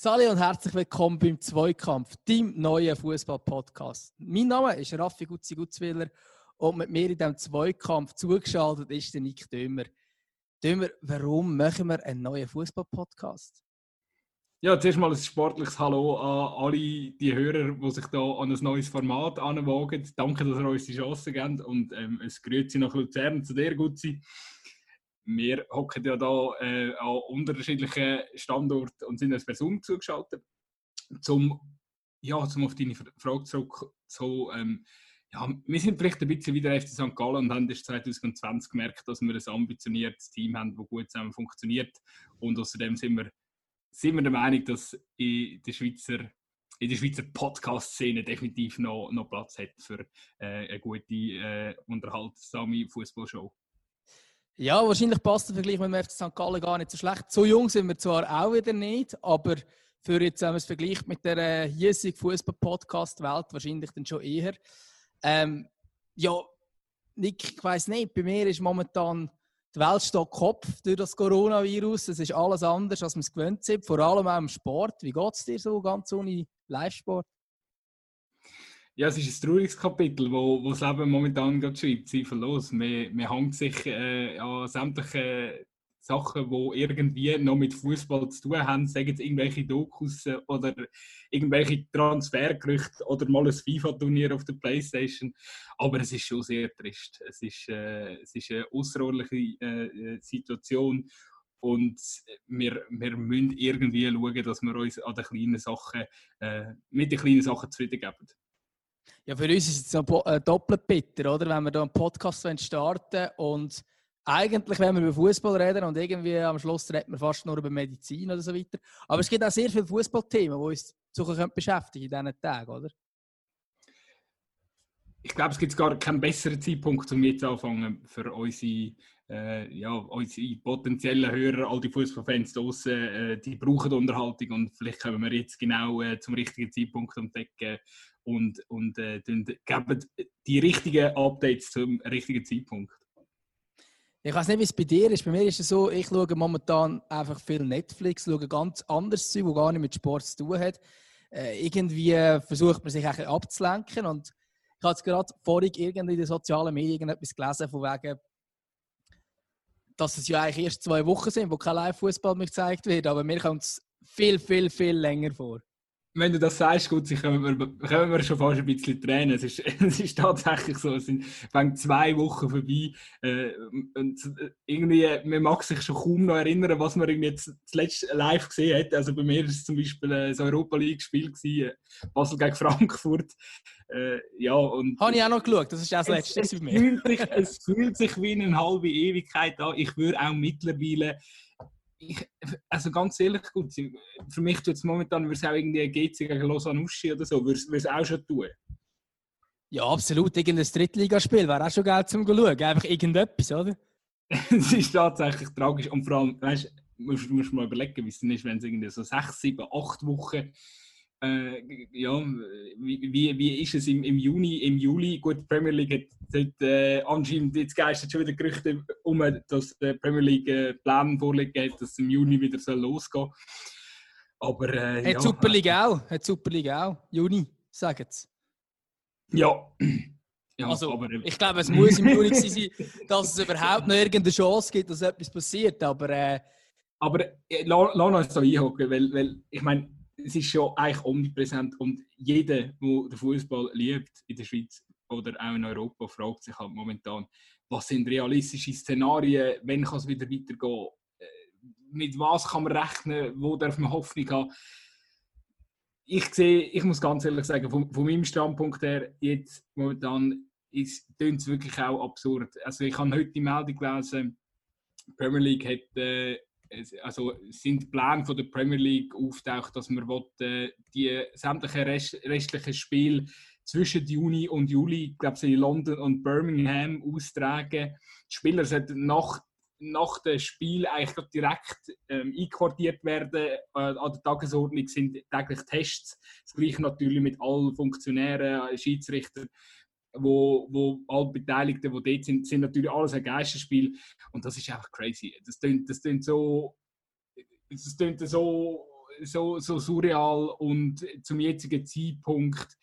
Sali und herzlich willkommen beim Zweikampf, deinem neuen Fußball-Podcast. Mein Name ist Raffi Gutzi Gutzwiller und mit mir in diesem Zweikampf zugeschaltet ist der Nick Dömer. Dömer, warum machen wir einen neuen Fußball-Podcast? Ja, zuerst mal ein sportliches Hallo an alle die Hörer, die sich da an ein neues Format anwagen. Danke, dass ihr uns die Chance gebt und ähm, es Grüezi nach Luzern zu dir, Gutzi wir hocken ja da äh, an unterschiedlichen Standorten und sind als Person zugeschaltet. Zum, ja, zum auf deine Frage zurück, so, ähm, ja, wir sind vielleicht ein bisschen wie der FC St. Gallen und haben erst 2020 gemerkt, dass wir ein ambitioniertes Team haben, das gut zusammen funktioniert. Und außerdem sind wir, sind wir der Meinung, dass in der Schweizer in der Schweizer Podcast-Szene definitiv noch, noch Platz hat für äh, eine gute, äh, unterhaltsame Fußballshow. Ja, wahrscheinlich passt der Vergleich mit dem FC St. Gallen gar nicht so schlecht. So jung sind wir zwar auch wieder nicht, aber für jetzt, wenn man es vergleicht mit der äh, hiesigen Fußball-Podcast-Welt, wahrscheinlich dann schon eher. Ähm, ja, Nick, ich weiss nicht, bei mir ist momentan die Welt steht Kopf durch das Coronavirus. Es ist alles anders, als wir es gewöhnt sind, vor allem auch im Sport. Wie geht es dir so ganz ohne Live-Sport? Ja, es ist ein trauriges Kapitel, wo, wo das Leben momentan gerade schreibt, zweifellos. Man, man hängt sich äh, an sämtliche Sachen, die irgendwie noch mit Fußball zu tun haben, sagen es irgendwelche Dokus äh, oder irgendwelche Transfergerüchte oder mal ein FIFA-Turnier auf der Playstation. Aber es ist schon sehr trist. Es ist, äh, es ist eine außerordentliche äh, Situation und wir, wir müssen irgendwie schauen, dass wir uns an den kleinen Sachen, äh, mit den kleinen Sachen zufrieden geben. Ja, für uns ist es äh, doppelt bitter, oder? Wenn wir hier einen Podcast starten und eigentlich, wenn wir über Fußball reden und irgendwie am Schluss reden wir fast nur über Medizin oder so weiter. Aber es gibt auch sehr viele Fußballthemen, die uns suchen beschäftigen in diesen Tagen, oder? Ich glaube, es gibt gar keinen besseren Zeitpunkt, um jetzt anfangen für unsere, äh, ja, unsere potenziellen Hörer, all die Fußballfans draußen, äh, die brauchen Unterhaltung und vielleicht können wir jetzt genau äh, zum richtigen Zeitpunkt entdecken, und, und äh, geben die richtigen Updates zum richtigen Zeitpunkt. Ich weiß nicht, wie es bei dir ist. Bei mir ist es so, ich schaue momentan einfach viel Netflix, schaue ganz anderes Zeug, das gar nicht mit Sport zu tun hat. Äh, irgendwie versucht man sich ein abzulenken und ich habe jetzt gerade vorhin irgendwie in den sozialen Medien etwas gelesen, von wegen, dass es ja eigentlich erst zwei Wochen sind, wo kein Live-Fußball mehr gezeigt wird, aber mir kommt es viel, viel, viel länger vor wenn du das sagst, gut, können wir, können wir schon fast ein bisschen tränen. Es ist, es ist tatsächlich so, es sind zwei Wochen vorbei. Äh, und äh, irgendwie, man mag sich schon kaum noch erinnern, was man jetzt zuletzt live gesehen hat. Also bei mir war es zum Beispiel äh, das Europa League-Spiel, äh, Basel gegen Frankfurt. Äh, ja, und Habe ich auch noch geschaut, das ist auch das Letzte es, es, fühlt sich, es fühlt sich wie eine halbe Ewigkeit an. Ich würde auch mittlerweile ich, also ganz ehrlich, gut, für mich tut es momentan, würde es auch irgendwie GC gegen Lausanne Uschi oder so, würde es auch schon tun. Ja, absolut. Irgendein Drittligaspiel wäre auch schon geil zum schauen. Einfach irgendetwas, oder? es ist tatsächlich tragisch. Und vor allem, weißt du, musst, musst mal überlegen, wie es denn ist, wenn es irgendwie so sechs, sieben, acht Wochen äh, ja, wie, wie, wie ist es im, im Juni, im Juli? Gut, die Premier League hat dort, äh, anscheinend jetzt geistert schon wieder Gerüchte um, dass die Premier League äh, Pläne vorliegen hat, dass es im Juni wieder soll losgehen Aber äh, hat ja, Super League auch? Hat Super League auch? Juni, sagen sie. Ja. ja. also, aber, äh, ich glaube, es muss im Juni sein, dass es überhaupt noch irgendeine Chance gibt, dass etwas passiert. Aber, äh, aber äh, lass uns da einhocken, weil, weil ich meine, es ist schon eigentlich omnipräsent und jeder, der den Fußball liebt in der Schweiz oder auch in Europa, fragt sich halt momentan, was sind realistische Szenarien, wenn kann es wieder weitergehen, äh, mit was kann man rechnen, wo darf man Hoffnung haben. Ich sehe, ich muss ganz ehrlich sagen, von, von meinem Standpunkt her, jetzt momentan ist es wirklich auch absurd. Also ich habe heute die Meldung gelesen, die Premier League hat äh, also sind Pläne von der Premier League auftaucht, dass man will, äh, die sämtlichen Rest, restlichen Spiele zwischen Juni und Juli, glaube in London und Birmingham austragen. Die Spieler sollten nach, nach dem Spiel eigentlich direkt ähm, einquartiert werden. Äh, an der Tagesordnung sind täglich Tests. Das gleiche natürlich mit allen Funktionären, Schiedsrichtern wo, wo alle Beteiligten, die dort sind, sind natürlich alles ein Geisterspiel. Und das ist einfach crazy. Das klingt, das klingt so, das klingt so so, so surreal und zum jetzigen Zeitpunkt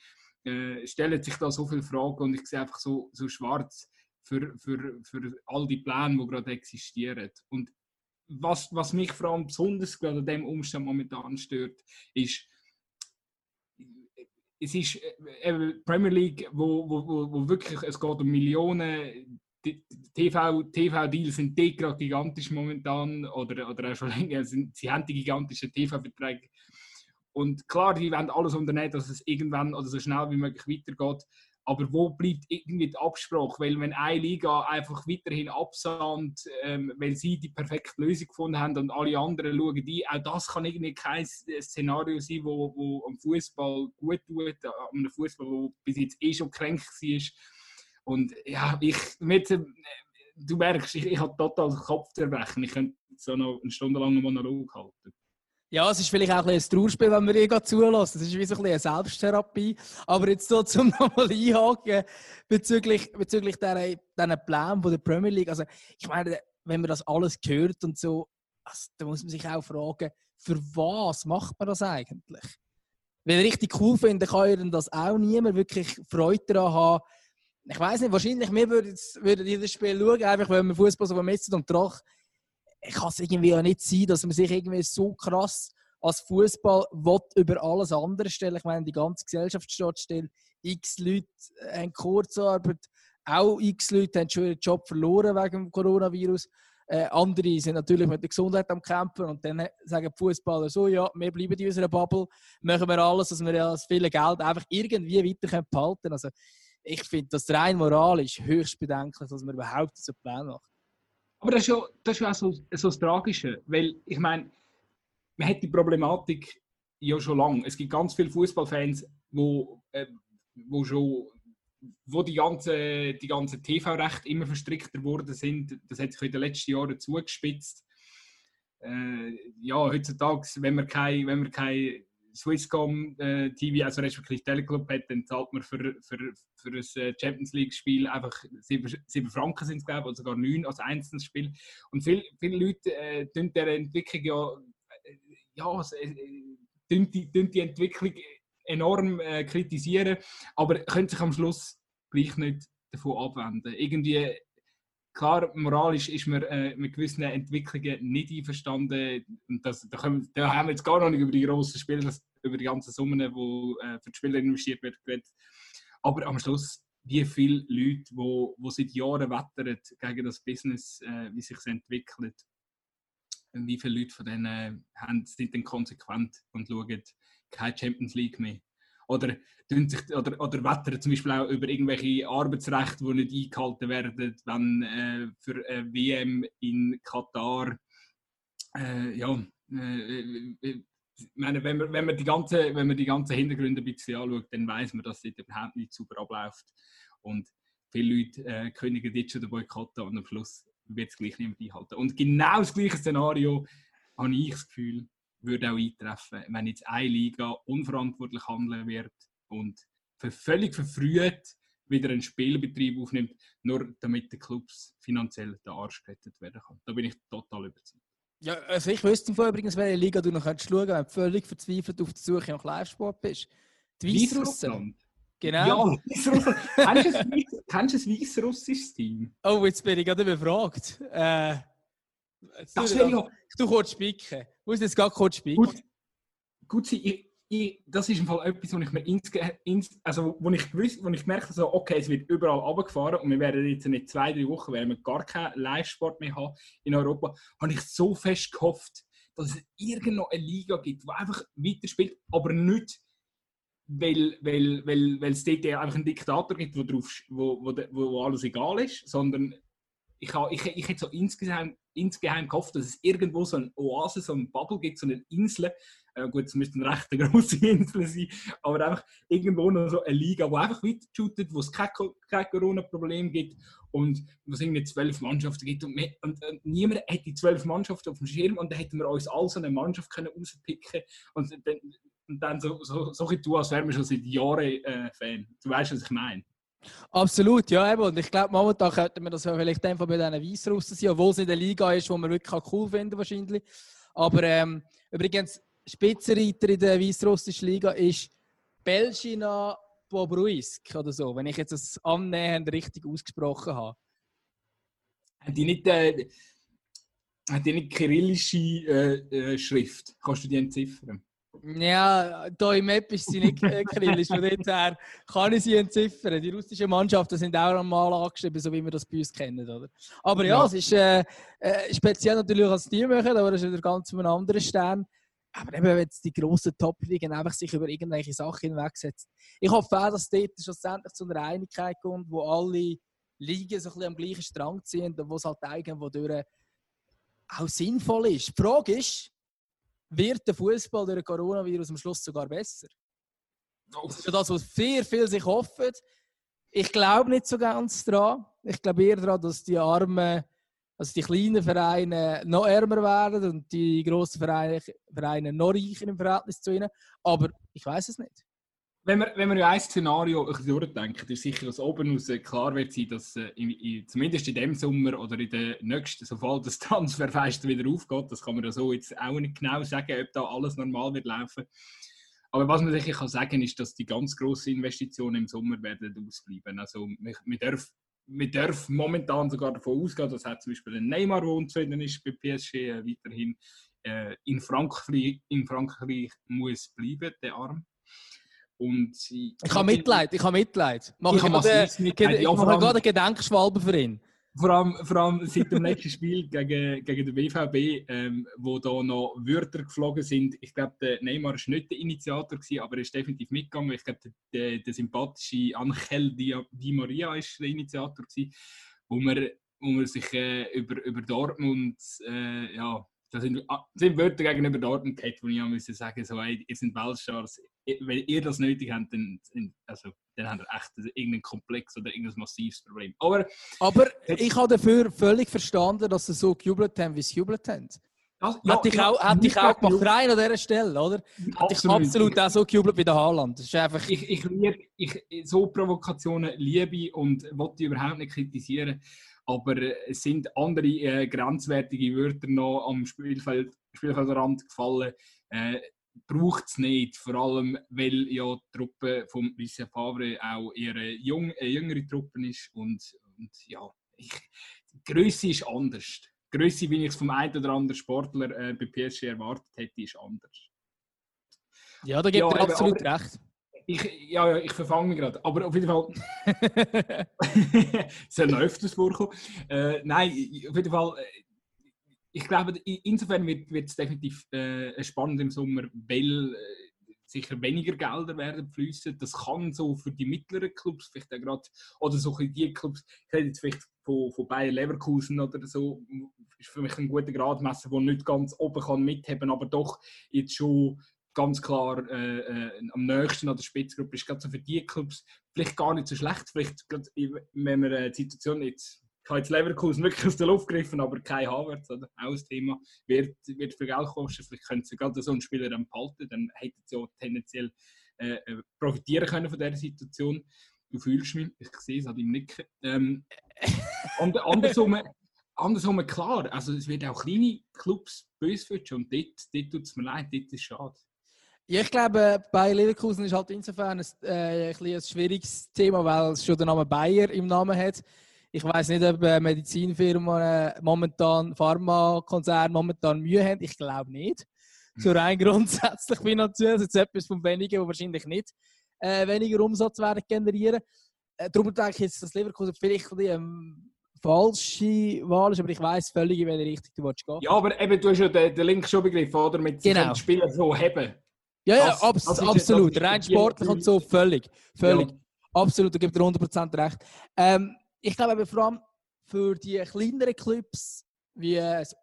äh, stellen sich da so viele Fragen und ich sehe einfach so, so schwarz für, für, für all die Pläne, die gerade existieren. Und was, was mich vor allem besonders gerade an dem Umstand momentan stört, ist, es ist äh, Premier League, wo, wo, wo, wirklich, es geht um Millionen, TV-Deals TV sind die gerade gigantisch momentan oder, oder auch schon länger, sind, sie haben die gigantischen TV-Verträge. Und klar, die wollen alles unternehmen, dass es irgendwann oder so schnell wie möglich weitergeht. Aber wo bleibt irgendwie die Absprache? Weil wenn eine Liga einfach weiterhin absandt, ähm, weil sie die perfekte Lösung gefunden haben und alle anderen schauen die, auch das kann irgendwie kein Szenario sein, wo, wo am Fußball gut tut, am Fußball, wo bis jetzt eh schon kränk war. Und ja, ich, mit, äh, du merkst, ich, ich habe total Kopfzerbrechen. Ich könnte so noch einen stundenlangen Monolog halten. Ja, es ist vielleicht auch ein, ein Trauerspiel, wenn wir ihr zulassen. Es ist wie so ein eine Selbsttherapie. Aber jetzt so zum nochmal einhaken bezüglich, bezüglich dieser von der Premier League. Also, ich meine, wenn man das alles hört und so, also, da muss man sich auch fragen, für was macht man das eigentlich? Weil richtig cool finde, kann ja das auch niemand wirklich Freude daran haben. Ich weiß nicht, wahrscheinlich, wir würden, würden dieses Spiel schauen, einfach weil wir Fußball so vermessen und Drach kann es irgendwie auch nicht sein, dass man sich irgendwie so krass als Fußball über alles andere stellen. Ich meine, die ganze Gesellschaft steht still. X Leute haben Kurzarbeit, auch x Leute haben schon ihren Job verloren wegen dem Coronavirus. Äh, andere sind natürlich mit der Gesundheit am Kämpfen und dann sagen die Fußballer so: Ja, wir bleiben in unserer Bubble, machen wir alles, dass wir das viele Geld einfach irgendwie weiter behalten können. Also, ich finde, das rein moralisch höchst bedenklich, dass man überhaupt so einen Plan macht. Aber das ist ja, das ist ja auch so, so das Tragische, weil ich meine, man hat die Problematik ja schon lange. Es gibt ganz viele Fußballfans, wo, äh, wo schon wo die ganzen die ganze TV-Rechte immer verstrickter geworden sind. Das hat sich in den letzten Jahren zugespitzt. Äh, ja, heutzutage, wenn man kein, wenn man kein Swisscom äh, TV, also respektive Teleclub hat, dann zahlt man für, für, für ein äh, Champions League-Spiel einfach 7, 7 Franken sind es, glaube ich, oder sogar 9 als einzelnes Spiel. Und viel, viele Leute äh, tun der Entwicklung ja, äh, ja äh, tun die, tun die Entwicklung enorm äh, kritisieren, aber können sich am Schluss gleich nicht davon abwenden. Irgendwie klar, moralisch ist man äh, mit gewissen Entwicklungen nicht einverstanden. Und das, da, können, da, haben wir jetzt gar noch nicht über die grossen Spiele, über die ganzen Summen, die äh, für die Spieler investiert werden. Aber am Schluss, wie viele Leute, die wo, wo seit Jahren wettern gegen das Business, äh, wie sich es entwickelt, wie viele Leute von denen haben, sind dann konsequent und schauen keine Champions League mehr oder, sich, oder, oder wettern zum Beispiel auch über irgendwelche Arbeitsrechte, die nicht eingehalten werden, wenn äh, für eine WM in Katar äh, ja, äh, äh meine, wenn, man, wenn, man die ganze, wenn man die ganzen Hintergründe ein bisschen anschaut, dann weiß man, dass es überhaupt nicht super abläuft. Und viele Leute äh, kündigen jetzt schon den Boykott und am Schluss wird es gleich niemand einhalten. Und genau das gleiche Szenario habe ich das Gefühl, würde auch eintreffen, wenn jetzt eine Liga unverantwortlich handeln wird und völlig verfrüht wieder einen Spielbetrieb aufnimmt, nur damit die Clubs finanziell der Arsch gerettet werden kann. Da bin ich total überzeugt. Ja, also ich wüsste übrigens, welche Liga du noch könntest schauen wenn du völlig verzweifelt auf der Suche nach Live-Sport bist. Die Weißrussen. Genau. Ja, kennst du ein weißrussisches Team? Oh, jetzt bin ich gerade befragt. Äh, das wäre ja... Du kurz spicken. Ich muss jetzt gar kurz spicken. Gut, gut ich, ich, das ist im Fall etwas, wo ich mir insge, ins, also wo ich gewusst, wo ich gemerkt habe, okay, es wird überall runtergefahren und wir werden jetzt in zwei, drei Wochen werden wir gar keinen Live-Sport mehr haben in Europa, habe ich so fest gehofft, dass es irgendwo eine Liga gibt, die einfach weiterspielt, aber nicht weil, weil, weil, weil es dort einfach einen Diktator gibt, wo, drauf, wo, wo, wo alles egal ist, sondern ich, habe, ich, ich hätte so insgesamt, insgeheim gehofft, dass es irgendwo so eine Oase, so eine Bubble gibt, so eine Insel. Äh, gut, es müsste eine recht große Insel sein, aber einfach irgendwo noch so eine Liga, die einfach weiter shootet, wo es kein, kein Corona-Problem gibt und wo es irgendwie zwölf Mannschaften gibt. Und, und, und, niemand hätte zwölf Mannschaften auf dem Schirm und dann hätten wir uns alle so eine Mannschaft können rauspicken und dann, und dann so, so, so, so tun, als wären wir schon seit Jahren äh, Fan. Du weißt, was ich meine. Absolut, ja. Eben. Und ich glaube, momentan könnten wir das vielleicht einfach bei diesen Weißrussen sein, obwohl es in der Liga ist, wo man wirklich cool finden wahrscheinlich. Aber ähm, übrigens, Spitzenreiter in der weißrussischen Liga ist Belgina Bobruisk oder so, wenn ich jetzt das annähernd richtig ausgesprochen habe. Hat die nicht, äh, hat die nicht kyrillische äh, äh, Schrift? Kannst du die entziffern? Ja, da im App ist sie nicht äh, kyrillisch, von dem her kann ich sie entziffern. Die russischen Mannschaften sind auch einmal angeschrieben, so wie wir das bei uns kennen. Oder? Aber ja, ja. es ist äh, äh, speziell natürlich als die machen, aber das ist wieder ganz von einem anderen Stern. Aber eben, wenn jetzt die grossen Top-Ligen einfach sich über irgendwelche Sachen hinwegsetzen. Ich hoffe auch, dass dort schlussendlich zu einer Einigkeit kommt, wo alle Ligen so ein bisschen am gleichen Strang ziehen und wo es halt irgendwo durch auch sinnvoll ist. Die Frage ist, wird der Fußball durch den Coronavirus am Schluss sogar besser? Das ist ja das, was viel, viel sich hoffen. Ich glaube nicht so ganz daran. Ich glaube eher daran, dass die armen also die kleinen Vereine noch ärmer werden und die grossen Vereine, Vereine noch reicher im Verhältnis zu ihnen. Aber ich weiß es nicht. Wenn wir, wenn wir ein Szenario durchdenken, ist sicher, dass oben aus klar wird sein, dass äh, in, in, zumindest in dem Sommer oder in den nächsten, sobald das Transferfest wieder aufgeht, das kann man ja so jetzt auch nicht genau sagen, ob da alles normal wird laufen. Aber was man sicher kann sagen, ist, dass die ganz grossen Investitionen im Sommer werden ausbleiben. Also man, man darf wir dürfen momentan sogar davon ausgehen, dass zum Beispiel ein Neymar, der unzufrieden ist bei PSG, äh, weiterhin äh, in, Frankreich, in Frankreich muss bleiben, der Arm. Und ich, ich habe Mitleid, ich habe Mitleid. Mach ich, mache gerade einen Gedenkschwalbe für ihn. Vor allem, vor allem seit dem letzten Spiel gegen, gegen den BVB, ähm, wo da noch Wörter geflogen sind. Ich glaube, der Neymar war nicht der Initiator, gewesen, aber er ist definitiv mitgegangen. Ich glaube, der, der, sympathische Angel Di, Di Maria war der Initiator, gewesen, wo man, wo man sich äh, über, über Dortmund äh, ja, da sind, ah, sind Wörter gegenüber Dortmund gehabt, wo ich auch müssen sagen so, hey, ihr seid Weltstars, wenn ihr das nötig habt, dann, also, dann habt ihr echt irgendeinen Komplex oder irgendein massives Problem. Aber, Aber ich habe dafür völlig verstanden, dass sie so gejubelt haben, wie sie jubelt haben. Das, ja, hätte ich auch, hätte ich auch gemacht, rein an dieser Stelle, oder? Hätte ich absolut auch so gejubelt wie der Haaland. Das ist einfach... Ich, ich liebe, ich, so Provokationen liebe und wollte überhaupt nicht kritisieren. Aber es sind andere äh, grenzwertige Wörter noch am Spielfeld, Spielfeldrand gefallen. Äh, Braucht es nicht, vor allem weil ja die Truppe von Lucien Favre auch ihre jung, äh, jüngere Truppe ist. Und, und ja, ich, die Größe ist anders. Die Größe, wie ich es vom einen oder anderen Sportler äh, bei PSG erwartet hätte, ist anders. Ja, da gibt ja, er absolut aber, recht ich, ja, ja, ich verfange mich gerade. Aber auf jeden Fall. so läuft es vorkommen. Äh, nein, auf jeden Fall. Ich glaube, insofern wird es definitiv äh, spannend im Sommer, weil äh, sicher weniger Gelder werden fließen. Das kann so für die mittleren Clubs vielleicht auch gerade, oder so die Clubs, ich rede jetzt vielleicht von, von Bayer Leverkusen oder so, ist für mich ein guter Gradmesser, der nicht ganz oben kann mitheben, aber doch jetzt schon ganz klar äh, äh, am nächsten an der Spitzgruppe ist gerade so für die Clubs vielleicht gar nicht so schlecht. Vielleicht, grad, wenn wir äh, die Situation jetzt, ich habe jetzt Leverkusen wirklich aus der Luft gegriffen, aber kein Havertz, oder? Auch ein Thema, wird, wird viel Geld kosten. Vielleicht können sie gerade so einen Spieler dann behalten, dann hätten sie auch tendenziell äh, äh, profitieren können von dieser Situation. Du fühlst mich, ich sehe es an deinem Nicken. Ähm, andersrum, andersrum klar, also es wird auch kleine Clubs böse und dort, dort tut es mir leid, dort ist es schade. Ja, ich glaube, bei Leverkusen ist halt insofern ein, äh, ein, ein schwieriges Thema, weil es schon den Namen Bayer im Namen hat. Ich weiß nicht, ob äh, Medizinfirmen äh, momentan, Pharmakonzerne momentan Mühe haben. Ich glaube nicht. Hm. So rein grundsätzlich finanziell. Das ist etwas von wenigen, die wahrscheinlich nicht äh, weniger Umsatz werden generieren. Äh, darum denke ich jetzt, dass Leverkusen vielleicht eine ähm, falsche Wahl ist, aber ich weiß völlig, in welche Richtung du willst gehen. Ja, aber eben, du hast ja den, den Link schon begriffen, oder? Mit genau. Spielern so haben. Ja, ja, abs das absolut. Rein sportlich und so, völlig. Völlig. Ja. Absolut, da gibt er 100% recht. Ähm, ich glaube vor allem für die kleineren Clubs, wie jetzt,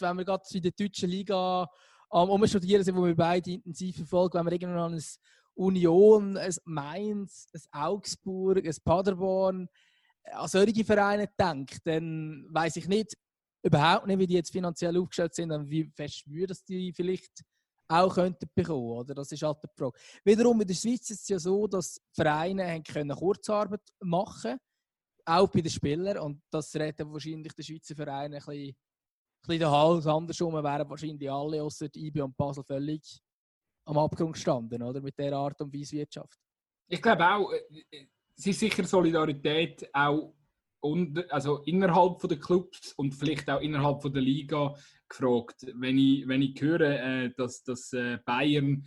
wenn wir gerade in der deutschen Liga am Umstudieren sind, wo wir beide intensiv verfolgen, wenn wir irgendwann an ein Union, ein Mainz, ein Augsburg, ein Paderborn, an solche Vereine denkt, dann weiß ich nicht, überhaupt nicht, wie die jetzt finanziell aufgestellt sind und wie fest würde das die vielleicht auch könnten bekommen. Oder? Das ist halt die Frage. Wiederum in der Schweiz ist es ja so, dass Vereine können Kurzarbeit machen können, auch bei den Spielern. Und das redet wahrscheinlich der Schweizer Verein ein bisschen, ein bisschen den Hals andersrum. wären wahrscheinlich alle außer IB und Basel völlig am Abgrund gestanden, oder? Mit der Art und Weise Wirtschaft. Ich glaube auch, äh, es ist sicher Solidarität auch und, also innerhalb der Clubs und vielleicht auch innerhalb der Liga gefragt. Wenn ich, wenn ich höre, äh, dass, dass äh, Bayern,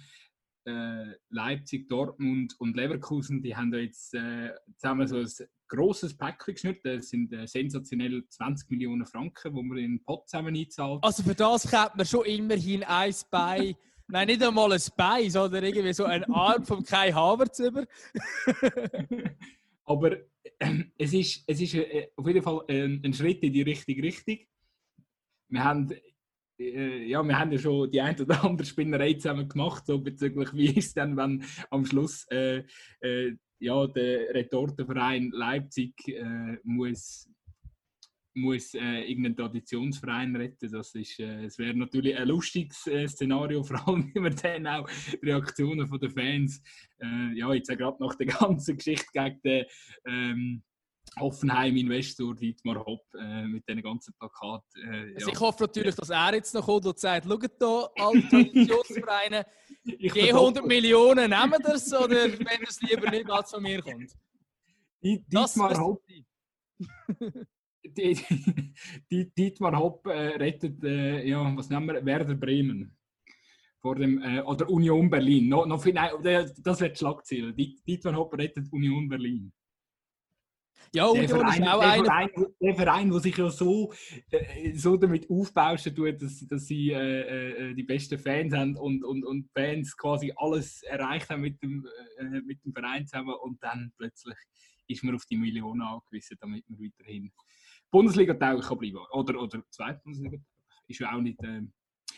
äh, Leipzig, Dortmund und Leverkusen, die haben da jetzt äh, zusammen so ein grosses Päckchen geschnürt. Das sind äh, sensationell 20 Millionen Franken, die man in den Pot zusammen einzahlt. Also für das kriegt man schon immerhin ein Bein. Nein, nicht einmal ein Bein, sondern irgendwie so ein Arm vom Kai Havertz über. Aber äh, es ist, es ist äh, auf jeden Fall ein, ein, Schritt in die richtige Richtung. Wir haben, äh, ja, wir haben ja schon die ein oder andere Spinnerei zusammen gemacht, so bezüglich wie ist es dann, wenn am Schluss äh, äh, ja, der Retortenverein Leipzig äh, muss muss äh, irgendeinen Traditionsverein retten. Das, äh, das wäre natürlich ein lustiges äh, Szenario, vor allem wenn man dann auch die Reaktionen den Fans, äh, ja, jetzt gerade nach der ganzen Geschichte gegen den ähm, Hoffenheim-Investor Dietmar Hopp äh, mit diesen ganzen Plakaten. Äh, also Ich hoffe natürlich, dass er jetzt noch kommt und sagt, schaut hier, alle Traditionsvereine, je 100 Millionen nehmen das oder wenn es lieber nicht als von mir kommt. Dietmar Hopp die, die, Dietmar Hopp äh, rettet, äh, ja, was nennen wir, Werder Bremen. Vor dem, äh, oder Union Berlin. No, no, nein, das wird Schlagziel. Dietmar Hopp rettet Union Berlin. Ja, der Verein, der, Verein, der Verein, der sich ja so, äh, so damit aufbauschen tut, dass, dass sie äh, äh, die besten Fans haben und, und, und Fans quasi alles erreicht haben mit dem, mit dem Verein zusammen und dann plötzlich ist man auf die Millionen angewiesen, damit man weiterhin Bundesliga taugen kann bleiben. Oder, oder zweite Bundesliga ist ja auch nicht. Äh...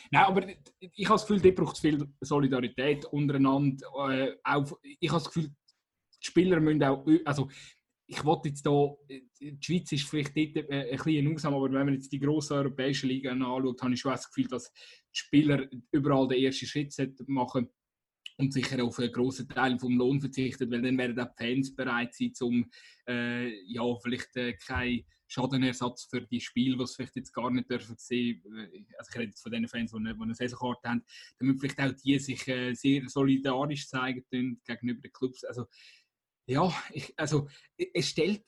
Nein, aber ich habe das Gefühl, dort braucht es viel Solidarität untereinander. Äh, auch, ich habe das Gefühl, die Spieler müssen auch. Also, ich wollte jetzt hier, die Schweiz ist vielleicht dort äh, ein bisschen Ausnahme, aber wenn man jetzt die grossen europäischen Ligen anschaut, habe ich schon das Gefühl, dass die Spieler überall den ersten Schritt machen und sicher auf einen grossen Teil vom Lohn verzichten, weil dann werden auch die Fans bereit sein, um äh, ja, vielleicht äh, kein Schadenersatz für die Spiele, sie vielleicht jetzt gar nicht dürfen sehen. Äh, also ich rede jetzt von den Fans, die eine Saisonkarte haben, damit vielleicht auch die sich äh, sehr solidarisch zeigen gegenüber den Clubs. Also ja, ich, also es stellt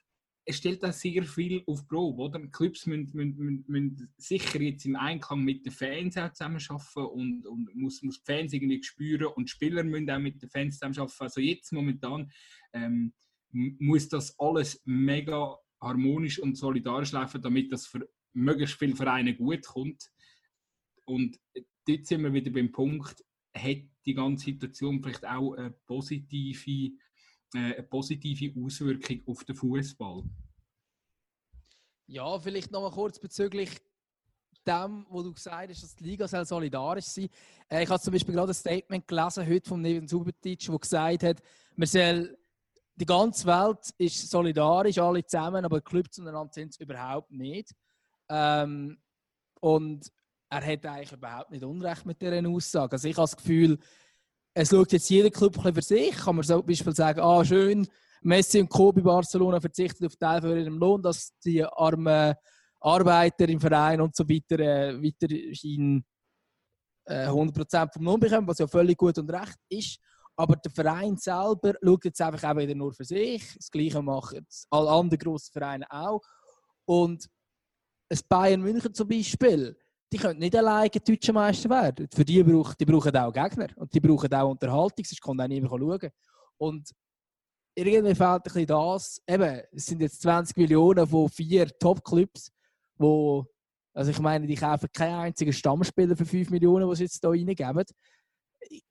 es stellt auch sehr viel auf Probe. Oder? Clubs müssen, müssen, müssen, sicher jetzt im Einklang mit den Fans auch zusammenarbeiten und, und muss, muss die Fans irgendwie spüren und die Spieler müssen auch mit den Fans zusammenarbeiten. Also jetzt momentan ähm, muss das alles mega harmonisch und solidarisch laufen, damit das für möglichst viele Vereine gut kommt. Und dort sind wir wieder beim Punkt, hat die ganze Situation vielleicht auch eine positive, eine positive Auswirkung auf den Fußball? Ja, vielleicht noch mal kurz bezüglich dem, wo du gesagt hast, dass die Liga soll solidarisch sein äh, Ich habe zum Beispiel gerade ein Statement gelesen heute von Neven Subotic, der gesagt hat, man soll die ganze Welt ist solidarisch, alle zusammen, aber Clubs untereinander sind es überhaupt nicht. Ähm, und er hat eigentlich überhaupt nicht Unrecht mit dieser Aussage. Also ich habe das Gefühl, es schaut jetzt jeder Club für sich. Kann man zum Beispiel sagen, ah schön, Messi und Co. bei Barcelona verzichten auf Teil von ihrem Lohn, dass die armen Arbeiter im Verein und so weiter äh, weiterhin äh, 100% vom Lohn bekommen, was ja völlig gut und recht ist. Aber der Verein selber schaut jetzt einfach auch wieder nur für sich. Das Gleiche machen alle anderen grossen Vereine auch. Und ein Bayern München zum Beispiel, die können nicht alleine deutscher Meister werden. Für die, brauch, die brauchen auch Gegner und die brauchen auch Unterhaltung, sonst kann auch niemand schauen. Und irgendwie fehlt ein bisschen das, eben, es sind jetzt 20 Millionen von vier Top-Clubs, wo, also ich meine, die kaufen keinen einzigen Stammspieler für 5 Millionen, die sie jetzt hier reingeben. Ich,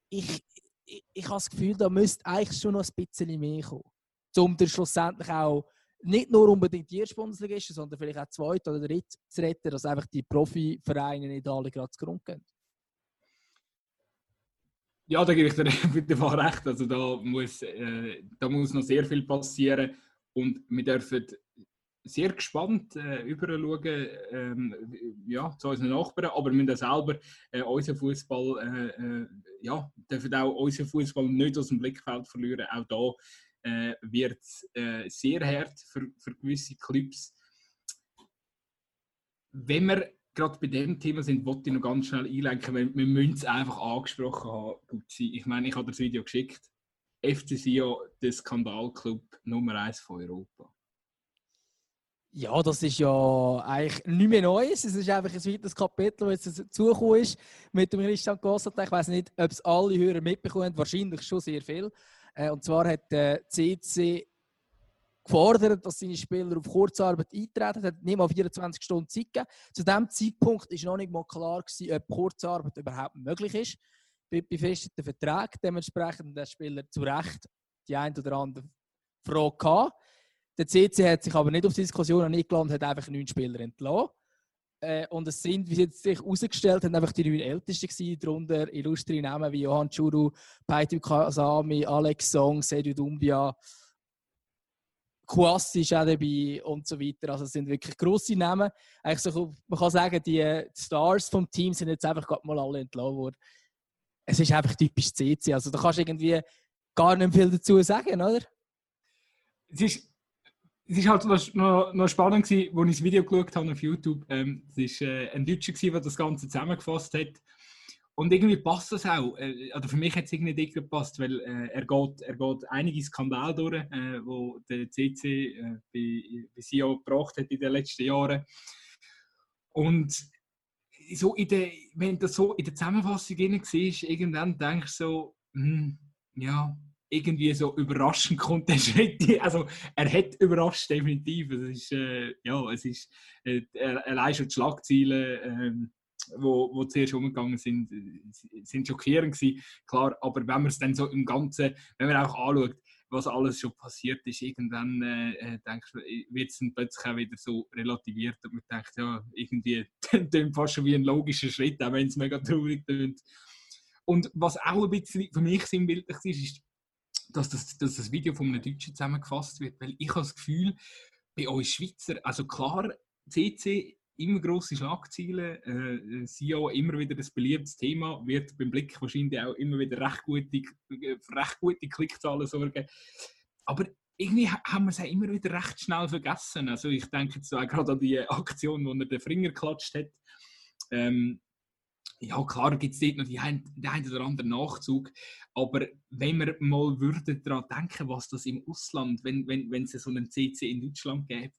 ich, ich habe das Gefühl, da müsste eigentlich schon noch ein bisschen mehr kommen. Um dann schlussendlich auch nicht nur unbedingt die erste Bundesligisten, sondern vielleicht auch zweite oder dritte zu retten, dass einfach die Profivereine nicht alle gerade zu Grund gehen. Ja, da gebe ich dir bitte mal recht. Also da muss, äh, da muss noch sehr viel passieren und wir dürfen sehr gespannt äh, überschauen ähm, ja, zu unseren Nachbarn, aber wir müssen selber äh, unseren Fußball, äh, äh, ja, dürfen auch unseren Fußball nicht aus dem Blickfeld verlieren. Auch da äh, wird äh, sehr hart für, für gewisse Clubs. Wenn wir gerade bei dem Thema sind, wollte ich noch ganz schnell einlenken, weil wir müssen es einfach angesprochen haben, Gutzi. Ich meine, ich habe das Video geschickt. FC Sion, der Skandalclub Nummer 1 von Europa. Ja, das ist ja eigentlich nichts mehr Neues. Es ist einfach ein weiteres Kapitel, das jetzt dazugekommen ist mit dem Christian Gossat. Ich weiß nicht, ob es alle Hörer mitbekommen Wahrscheinlich schon sehr viel. Äh, und zwar hat der CC gefordert, dass seine Spieler auf Kurzarbeit eintreten. Hat nicht mal 24 Stunden Zeit gegeben. Zu diesem Zeitpunkt war noch nicht mal klar, gewesen, ob Kurzarbeit überhaupt möglich ist. Bei befesteten Verträgen dementsprechend der Spieler zu Recht die ein oder andere Frage gehabt. Der CC hat sich aber nicht auf die Diskussion eingeladen und hat einfach neun Spieler entlassen. Äh, und es sind, wie es sich herausgestellt hat, einfach die neun Ältesten gewesen, darunter illustre Namen wie Johann Churu, Paitu Kasami, Alex Song, Sedu Dumbia, Kouassi ist auch dabei und so weiter. Also es sind wirklich grosse Namen. Eigentlich so, man kann sagen, die Stars vom Team sind jetzt einfach gerade mal alle entlassen worden. Es ist einfach typisch CC. Also da kannst du irgendwie gar nicht viel dazu sagen, oder? Es ist, es ist halt noch, noch spannend gewesen, als ich das Video geschaut habe auf YouTube. Ähm, es war äh, ein Deutscher, der das Ganze zusammengefasst hat. Und irgendwie passt das auch. Äh, oder für mich hat es irgendwie nicht gepasst, weil äh, er, geht, er geht einige Skandale durch, äh, wo der CC äh, bei, bei SIO gebracht hat in den letzten Jahren. Und so in der, wenn das so in der Zusammenfassung drin siehst, irgendwann denkst du so, hm, ja, irgendwie so überraschend kommt der Schritt. Also er hat überrascht definitiv. Es ist, äh, ja, es ist äh, allein schon die Schlagzeilen. Äh, wo, wo zuerst umgegangen sind, sind schockierend gewesen. Klar, aber wenn man es dann so im Ganzen, wenn man auch anschaut, was alles schon passiert ist, irgendwann äh, äh wird es dann plötzlich auch wieder so relativiert und man denkt, ja, irgendwie tönt fast schon wie ein logischer Schritt, auch wenn es mega traurig tönt. Und was auch ein bisschen für mich sinnbildlich ist, ist, dass das, dass das Video von einem Deutschen zusammengefasst wird, weil ich habe das Gefühl, bei uns Schweizer, also klar, CC immer grosse Schlagzeilen, äh, SEO immer wieder ein beliebtes Thema, wird beim Blick wahrscheinlich auch immer wieder recht gute, äh, recht gute Klickzahlen sorgen. Aber irgendwie haben wir es immer wieder recht schnell vergessen. Also ich denke jetzt auch gerade an die Aktion, wo er den Finger geklatscht hat. Ähm, ja, klar gibt es dort noch die ein, den einen oder anderen Nachzug, aber wenn wir mal würden daran denken, was das im Ausland, wenn, wenn, wenn es so einen CC in Deutschland gäbe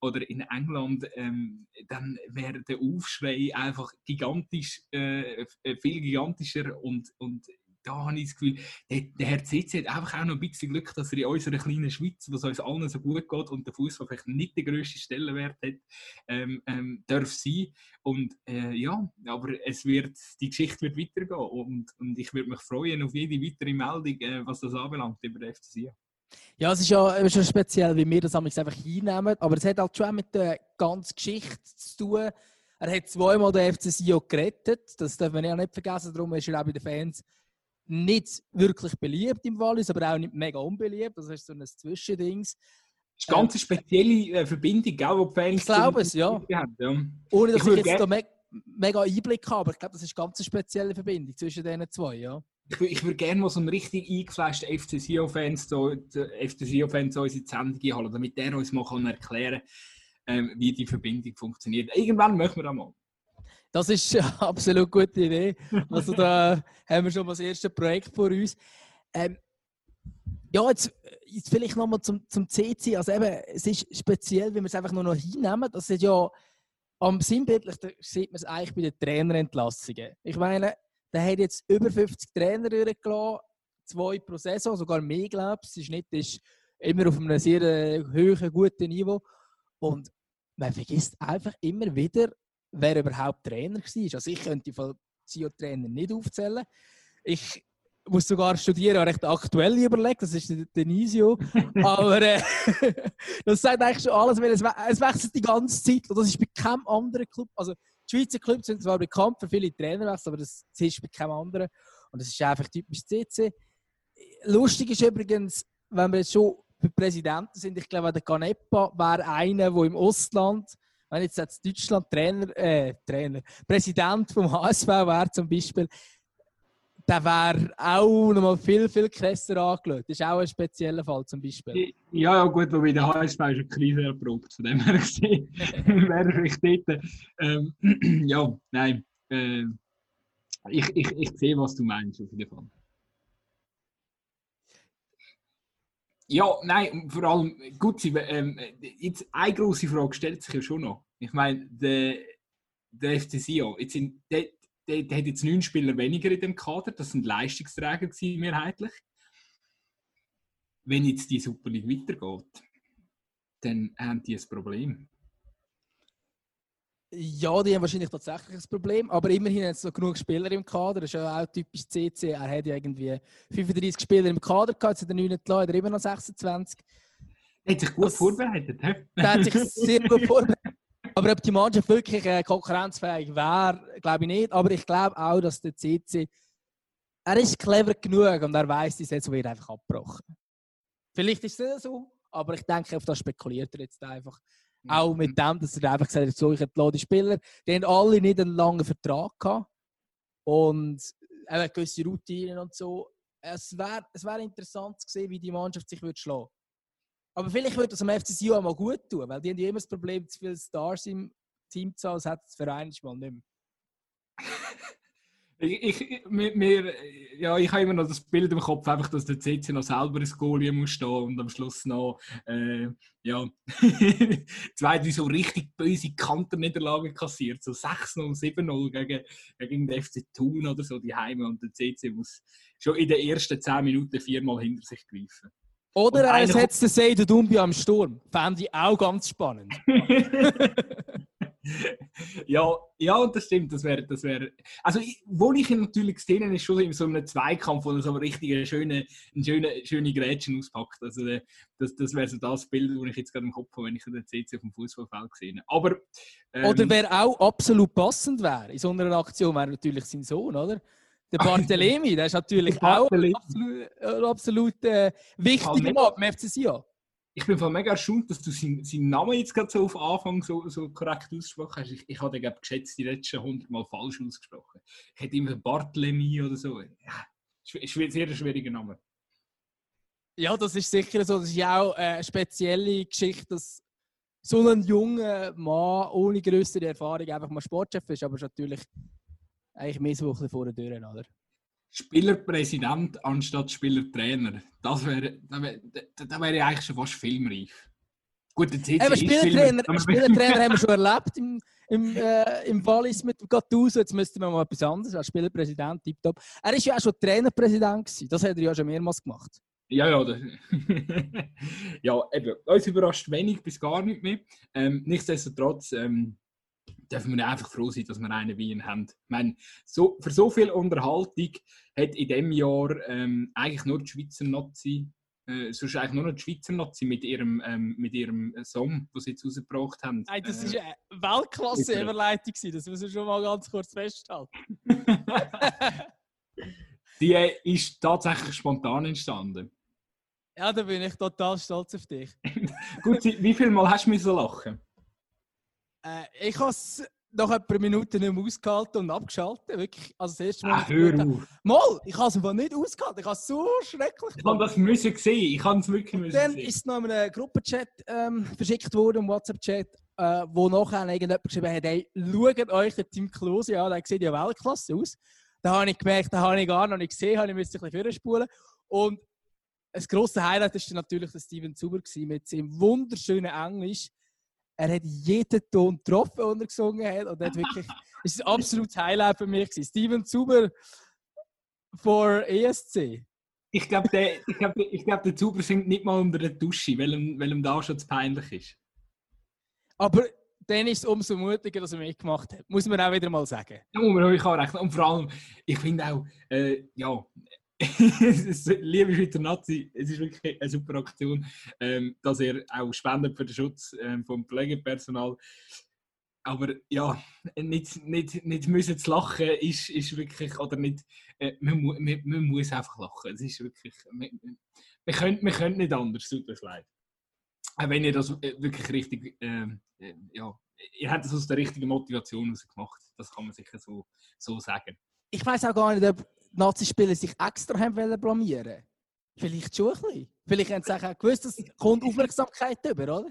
oder in England, ähm, dann wäre der Aufschrei einfach gigantisch, äh, viel gigantischer und, und da habe ich das Gefühl, der, der Herr CC hat einfach auch noch ein bisschen Glück, dass er in unserer kleinen Schweiz, wo es uns allen so gut geht und der Fußball vielleicht nicht den grössten Stellenwert hat, ähm, ähm, darf sein. Und äh, ja, aber es wird, die Geschichte wird weitergehen und, und ich würde mich freuen auf jede weitere Meldung, äh, was das anbelangt über den FCC. Ja, es ist ja schon speziell, wie wir das einfach hinnehmen, aber es hat halt schon mit der ganzen Geschichte zu tun. Er hat zweimal den FCC gerettet, das darf man ja nicht vergessen, darum ist er auch bei den Fans nicht wirklich beliebt im Wallis, aber auch nicht mega unbeliebt. Das ist so ein Zwischendings. Das ist eine ganz spezielle äh, Verbindung, auch, die Fans Ich glaube es, ja. Haben, ja. Ohne dass ich, ich jetzt da me mega Einblick habe, aber ich glaube, das ist eine ganz spezielle Verbindung zwischen diesen zwei, ja. Ich, ich würde gerne mal so einen richtig eingefleischten FC Sio-Fans so, FC Sio-Fans so unsere Sendung einholen, damit der uns mal erklären kann, ähm, wie die Verbindung funktioniert. Irgendwann möchten wir das mal. Das ist eine absolut gute Idee. Also da haben wir schon mal das erste Projekt vor uns. Ähm, ja, jetzt, jetzt vielleicht nochmal zum, zum CC. Also eben, es ist speziell, wenn wir es einfach nur noch hinnehmen. Das ist ja am sinnbildlichsten sieht man es eigentlich bei den Trainerentlassungen. Ich meine, der hat jetzt über 50 Trainer durchgelassen, zwei pro Saison, sogar mehr, glaube ich. Ist nicht ist immer auf einem sehr äh, hohen, guten Niveau. Und man vergisst einfach immer wieder, wer überhaupt Trainer war. Also ich könnte von CEO-Trainer nicht aufzählen. Ich muss sogar studieren, recht aktuell überlegt, das ist der Denisio. Aber äh, das sagt eigentlich schon alles, weil es, es wechselt die ganze Zeit. Und das ist bei keinem anderen Club. Also die Schweizer Clubs sind zwar bekannt für viele Trainerwechsel, aber das, das ist bei keinem anderen. Und das ist einfach typisch CC. Lustig ist übrigens, wenn wir jetzt schon bei Präsidenten sind, ich glaube, der Canepa wäre einer, der im Ostland wenn jetzt als Deutschland Trainer, äh, Trainer, Präsident vom HSV wäre zum Beispiel, der wäre auch noch mal viel, viel krasser angeschaut. Das ist auch ein spezieller Fall zum Beispiel. Ja, ja gut, wobei der HSV ist eine Krise erprobt, von dem her gesehen. wäre vielleicht dort. Ähm, ja, nein. Äh, ich, ich, ich sehe, was du meinst, auf jeden Fall. Ja, nein, vor allem, gut, ähm, jetzt eine große Frage stellt sich ja schon noch. Ich meine, der, der FC Sion, jetzt sind, der, der, der hat jetzt neun Spieler weniger in dem Kader, das sind Leistungsträger gewesen, mehrheitlich. Wenn jetzt die Super League weitergeht, dann haben die ein Problem. Ja, die haben wahrscheinlich tatsächlich ein Problem, aber immerhin hat es noch genug Spieler im Kader. Das ist ja auch typisch CC. Er hat ja irgendwie 35 Spieler im Kader gehabt, jetzt hat er 9 gelassen, er immer noch 26. Er hat sich gut das, vorbereitet, he? Er hat sich sehr gut vorbereitet. Aber ob die Mannschaft wirklich äh, konkurrenzfähig wäre, glaube ich nicht. Aber ich glaube auch, dass der CC. Er ist clever genug und er weiß, die Saison wird einfach abgebrochen. Vielleicht ist es so, aber ich denke, auf das spekuliert er jetzt einfach. Auch mit mhm. dem, dass er einfach gesagt hat, so, ich habe die Spieler, die haben alle nicht einen langen Vertrag gehabt. Und eben gewisse Routinen und so. Es wäre es wär interessant zu sehen, wie die Mannschaft sich würde schlagen Aber vielleicht würde das am FC Sion mal gut tun, weil die haben ja immer das Problem, zu viele Stars im Team zu haben, das hat das Verein mal nicht mehr. Ich, ich, mir, ja, ich habe immer noch das Bild im Kopf, einfach, dass der CC noch selber ins Goal muss stehen und am Schluss noch äh, ja, zwei, drei so richtig böse Kanterniederlagen kassiert. So 6-0, 7-0 gegen, gegen den FC Thun oder so, die Heime. Und der CC muss schon in den ersten 10 Minuten viermal hinter sich greifen. Oder er setzt den Seydou Dumbi am Sturm. Fände ich auch ganz spannend. ja, ja, das stimmt. Das wäre, das wäre. Also, wo ich ihn natürlich gesehen habe, ist schon in so einem Zweikampf, wo er so eine richtige schöne, eine schöne, schöne Grätschen auspackt. Also, äh, das, das wäre so das Bild, das ich jetzt gerade im Kopf habe, wenn ich den CC auf dem Fußballfeld gesehen habe. Aber, ähm, oder wer auch absolut passend wäre in so einer Aktion, wäre natürlich sein Sohn, oder? Der Barthelemy, der ist natürlich auch absolut, absolut äh, wichtiger Mann beim FC Sion ich bin mega erstaunt, dass du seinen, seinen Namen jetzt gerade so auf Anfang so, so korrekt ausgesprochen hast. Ich, ich habe den geschätzt die letzten 100 Mal falsch ausgesprochen. Ich hätte immer Bartlemy oder so. Ja, ist ein sehr schwieriger Name. Ja, das ist sicher so. Das ist ja auch eine spezielle Geschichte, dass so ein junger Mann ohne größere Erfahrung einfach mal Sportchef ist. Aber ist natürlich eigentlich mehr so ein bisschen vor der Tür, oder? Spielerpräsident anstatt Spielertrainer. Das wäre, da wäre, da wäre eigentlich schon fast filmreif. Gut, jetzt Eben, Spielertrainer, Film, Spielertrainer haben wir schon erlebt im, im, äh, im Wallis mit Gattuso. Jetzt müssten wir mal etwas anderes als Spielerpräsident, tipptopp. Er war ja auch schon Trainerpräsident gewesen. Das hat er ja schon mehrmals gemacht. Ja, ja. Das, ja, eben. Uns überrascht wenig bis gar nicht mehr. Ähm, nichtsdestotrotz, ähm, dürfen wir einfach froh sein, dass wir einen wie ihn haben. Ich meine, so, für so viel Unterhaltung hat in diesem Jahr ähm, eigentlich nur die Schweizer Nazi, äh, sonst eigentlich nur noch die Schweizer Nazi mit ihrem, ähm, mit ihrem Song, den sie jetzt rausgebracht haben. Hey, das war äh, eine Weltklasse-Überleitung, das müssen wir schon mal ganz kurz festhalten. Die äh, ist tatsächlich spontan entstanden. Ja, da bin ich total stolz auf dich. Gut, wie viel Mal hast du mich so lachen? Äh, ich habe es nach ein paar Minuten nicht mehr ausgehalten und abgeschaltet. Wirklich, also das erste Mal. Ah, hör auf. Mal, ich habe es einfach nicht ausgehalten. Ich habe es so schrecklich Ich habe das müssen sehen. Ich habe es wirklich müssen Dann sehen. ist es noch in einem Gruppenchat ähm, verschickt worden, im WhatsApp-Chat, äh, wo nachher irgendjemand geschrieben hat, hey, schaut euch den Team Klose an, der sieht ja Weltklasse aus. Da habe ich gemerkt, da habe ich gar noch nicht gesehen, habe ich müsste ein bisschen vorspulen. Und das grosse Highlight war natürlich der Steven Zuber mit seinem wunderschönen Englisch er hat jeden Ton getroffen, den er gesungen hat. Und hat wirklich, es ist ein absolutes Highlight für mich. Gewesen. Steven Zuber for ESC. Ich glaube, der, ich glaub, ich glaub, der Zuber singt nicht mal unter der Dusche, weil ihm, weil ihm da schon zu peinlich ist. Aber dann ist es umso mutiger, dass er mitgemacht hat. Muss man auch wieder mal sagen. Ja, muss man auch rechnen. Und vor allem, ich finde auch, äh, ja, liebe Schweizer Nazi, es ist wirklich eine super Aktion, ähm, dass er auch spendet für den Schutz ähm, vom Pflegepersonal. Aber ja, nicht, nicht, nicht müssen zu lachen ist, ist wirklich, oder nicht, äh, man, man, man, muss einfach lachen. Es ist wirklich, man, man, können, man können nicht anders, tut mir leid. Auch wenn ihr das äh, wirklich richtig, ähm, äh, ja, ihr habt das aus der richtigen Motivation gemacht. Das kann man sicher so, so sagen. Ich weiß auch gar nicht, ob Nazi-Spieler sich extra haben wollen blamieren Vielleicht schon ein bisschen. Vielleicht haben sie auch gewusst, dass kommt Aufmerksamkeit über, oder?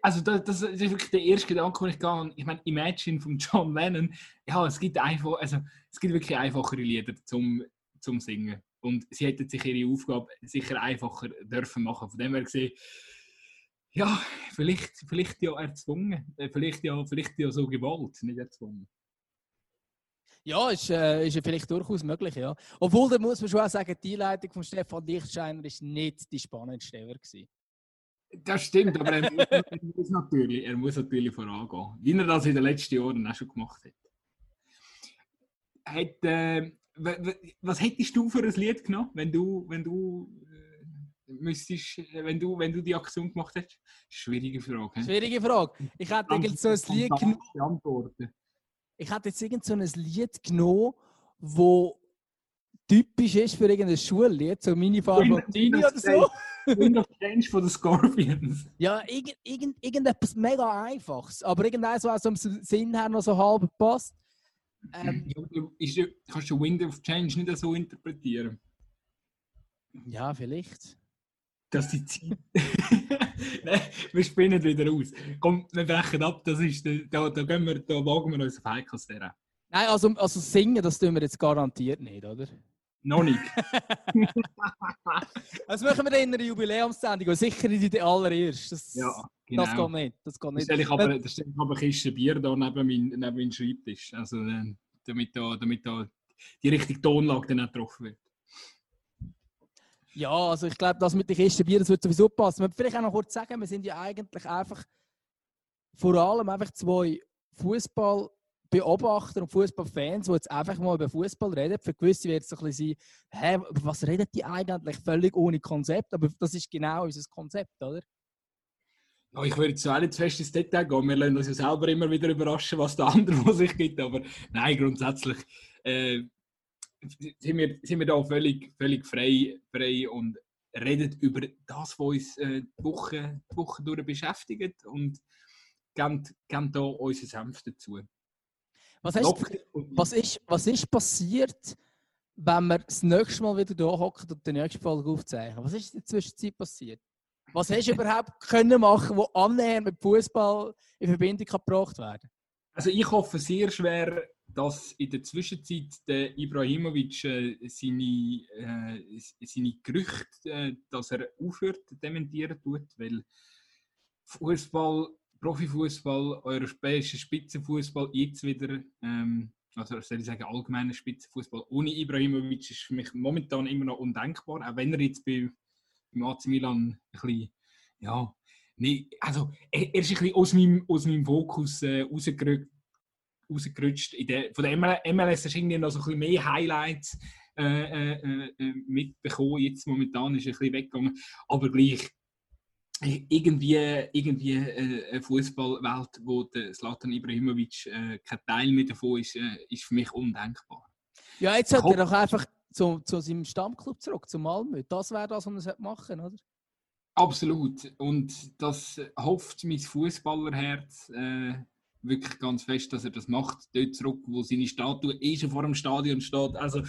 Also das, das, ist wirklich der erste Gedanke, den ich gehe. Ich meine, Imagine von John Lennon, ja, es gibt einfach, also es gibt wirklich einfachere Lieder zum, zum Singen. Und sie hätten sich ihre Aufgabe sicher einfacher dürfen machen. Von dem her gesehen, ja, vielleicht, vielleicht ja erzwungen. Äh, vielleicht ja, vielleicht ja so gewollt, nicht erzwungen. Ja, ist, äh, ist vielleicht durchaus möglich, ja. Obwohl, da muss man schon auch sagen, die Einleitung von Stefan Lichtscheiner ist nicht die spannendste ever gewesen. Das stimmt, aber er muss, er muss, natürlich, er muss natürlich vorangehen. Wie er das in den letzten Jahren auch schon gemacht hat. hat äh, was hättest du für ein Lied genommen, wenn du, wenn du äh, müsstest, wenn du, wenn du die Aktion gemacht hättest? Schwierige Frage. Schwierige Frage. Ich hätte irgend so ein Lied genommen. Ich hätte jetzt irgend so ein Lied genommen, wo typisch ist für irgendein Schullied, so Mini Farbontini oder so. Wind of Change von den Scorpions. Ja, irgend, irgend, irgendetwas mega Einfaches, aber irgendeins, was am Sinn her noch so halb passt. Ähm, ist, kannst du Wind of Change nicht so interpretieren? Ja, vielleicht. Dass die Zeit. Nein, wir spinnen wieder aus. Komm, wir brechen ab, das ist, da, da, gehen wir, da wagen wir uns auf Heikels Nein, also, also singen, das tun wir jetzt garantiert nicht, oder? Noch nicht. das machen wir in einer Jubiläumssendung, und sicher nicht die allererste. Das, ja, genau. das geht nicht. Das geht nicht. Da stelle ich aber, da stelle ich aber eine Kiste Bier da neben meinem neben mein Schreibtisch, also, äh, damit, da, damit da die richtige Tonlage dann auch getroffen wird. Ja, also ich glaube, das mit den Kisten Bier, das wird sowieso passen. Man vielleicht auch noch kurz sagen, wir sind ja eigentlich einfach vor allem einfach zwei Fußball- Beobachter und Fußballfans, die jetzt einfach mal über Fußball reden. Für gewisse wird es ein bisschen sein, hä, was reden die eigentlich? Völlig ohne Konzept. Aber das ist genau unser Konzept, oder? Ja, ich würde jetzt auch nicht zu fest ins Detail gehen. Wir lernen uns ja selber immer wieder überraschen, was der andere von sich gibt. Aber nein, grundsätzlich äh, sind, wir, sind wir da völlig, völlig frei, frei und reden über das, was uns äh, die, Woche, die Woche durch beschäftigt und geben, geben da unseren Senf dazu. Was, hast, was, ist, was ist passiert, wenn wir das nächste Mal wieder da hocken und die nächste Folge aufzeichnen? Was ist in der Zwischenzeit passiert? Was hast du überhaupt können machen, wo annähernd mit Fußball in Verbindung gebracht werden? Also ich hoffe sehr schwer, dass in der Zwischenzeit der Ibrahimovic äh, seine, äh, seine Gerüchte, äh, dass er aufhört, dementieren tut, weil Fußball Profifußball, europäischer Spitzenfußball jetzt wieder, ähm, also soll ich sagen, allgemeiner Spitzenfußball ohne Ibrahimovic ist für mich momentan immer noch undenkbar, auch wenn er jetzt bei, beim AC Milan ein bisschen, ja, nee, also er, ist ein bisschen aus meinem, aus meinem Fokus äh, rausgerückt, rausgerutscht. Der, von der MLS hast du irgendwie noch so ein bisschen mehr Highlights äh, äh, äh, mitbekommen. Jetzt momentan ist er ein bisschen weggegangen. Aber gleich, irgendwie, irgendwie äh, eine Fußballwelt, wo der Zlatan Ibrahimovic äh, kein Teil mehr davon ist, äh, ist für mich undenkbar. Ja, jetzt sollte er doch einfach zu, zu seinem Stammclub zurück, zu Malmö. Das wäre das, was er machen oder? Absolut. Und das hofft mein Fußballerherz äh, wirklich ganz fest, dass er das macht. Dort zurück, wo seine Statue eh schon vor dem Stadion steht. Also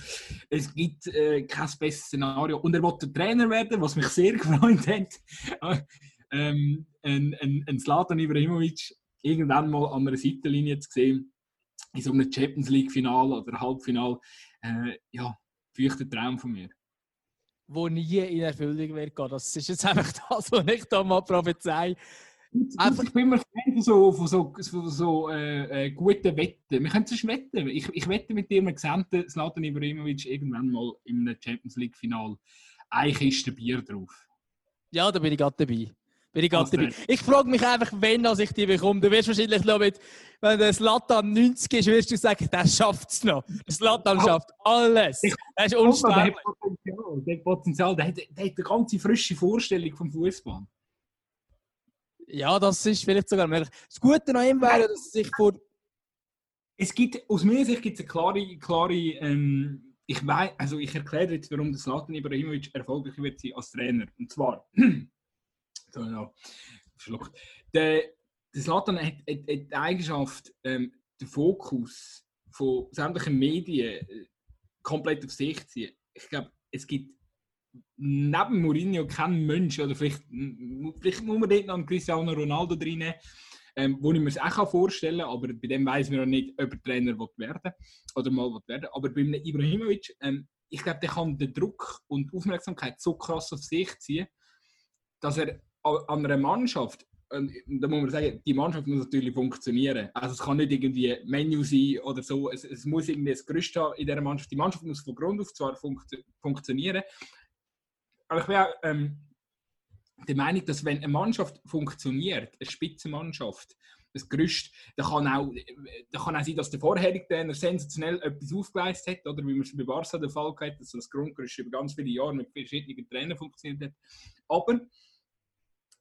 es gibt äh, kein besseres Szenario. Und er wollte Trainer werden, was mich sehr gefreut hat. ähm, ein, ein, ein Zlatan Ibrahimovic irgendwann mal an einer Seitenlinie zu sehen, in so einem Champions League-Final oder Halbfinal, äh, ja, feuchter Traum von mir. Wo nie in Erfüllung wird. Das ist jetzt einfach das, was ich da mal prophezei. Einfach. Ich bin immer Fan von so, von so, von so äh, äh, guten Wetten. Wir können es wetten. Ich, ich wette mit dir, wir sehen Zlatan Ibrahimovic irgendwann mal im Champions League-Final eine Kiste Bier drauf. Ja, da bin ich gerade dabei. Bin ich gerade dabei. Ich frage mich einfach, wenn als ich die bekomme. Du wirst wahrscheinlich noch mit, wenn der Slatan 90 ist, wirst du sagen, der schafft es noch. Der Slatan schafft alles. Er ist unsterblich. Der hat Potenzial. Der hat. Der hat, eine ganz frische Vorstellung vom Fußball. Ja, das ist vielleicht sogar möglich. Das Gute an ihm wäre, dass er sich vor. Es gibt, aus meiner Sicht gibt es eine klare, klare ähm, ich weiß, also ich erkläre jetzt, warum der Zlatan Ibrahimovic erfolgreich wird sein als Trainer. Und zwar, so, ja, verschluckt. Der, der Zlatan hat, hat, hat, die Eigenschaft, ähm, den Fokus von sämtlichen Medien äh, komplett auf sich ziehen. Ich glaube, es gibt neben Mourinho keinen Mensch, oder vielleicht, vielleicht muss man dort noch einen Cristiano Ronaldo drin ähm, wo ich mir es auch vorstellen kann, aber bei dem weiß man noch nicht, ob er Trainer werden oder mal werden Aber bei einem Ibrahimovic, ähm, ich glaube, der kann den Druck und Aufmerksamkeit so krass auf sich ziehen, dass er an einer Mannschaft, und da muss man sagen, die Mannschaft muss natürlich funktionieren. Also es kann nicht irgendwie Menu sein oder so, es, es muss irgendwie das Gerüst haben in dieser Mannschaft. Die Mannschaft muss von Grund auf zwar funkt funktionieren, aber ich auch ähm, der Meinung, dass wenn eine Mannschaft funktioniert, eine Spitzenmannschaft, das Gerüst, dann kann auch, dann kann auch sein, dass der vorherige Trainer sensationell etwas aufgeleistet hat, oder wie man es bei Barca der Fall hat, dass das Grundgerüst über ganz viele Jahre mit verschiedenen Trainern funktioniert hat. Aber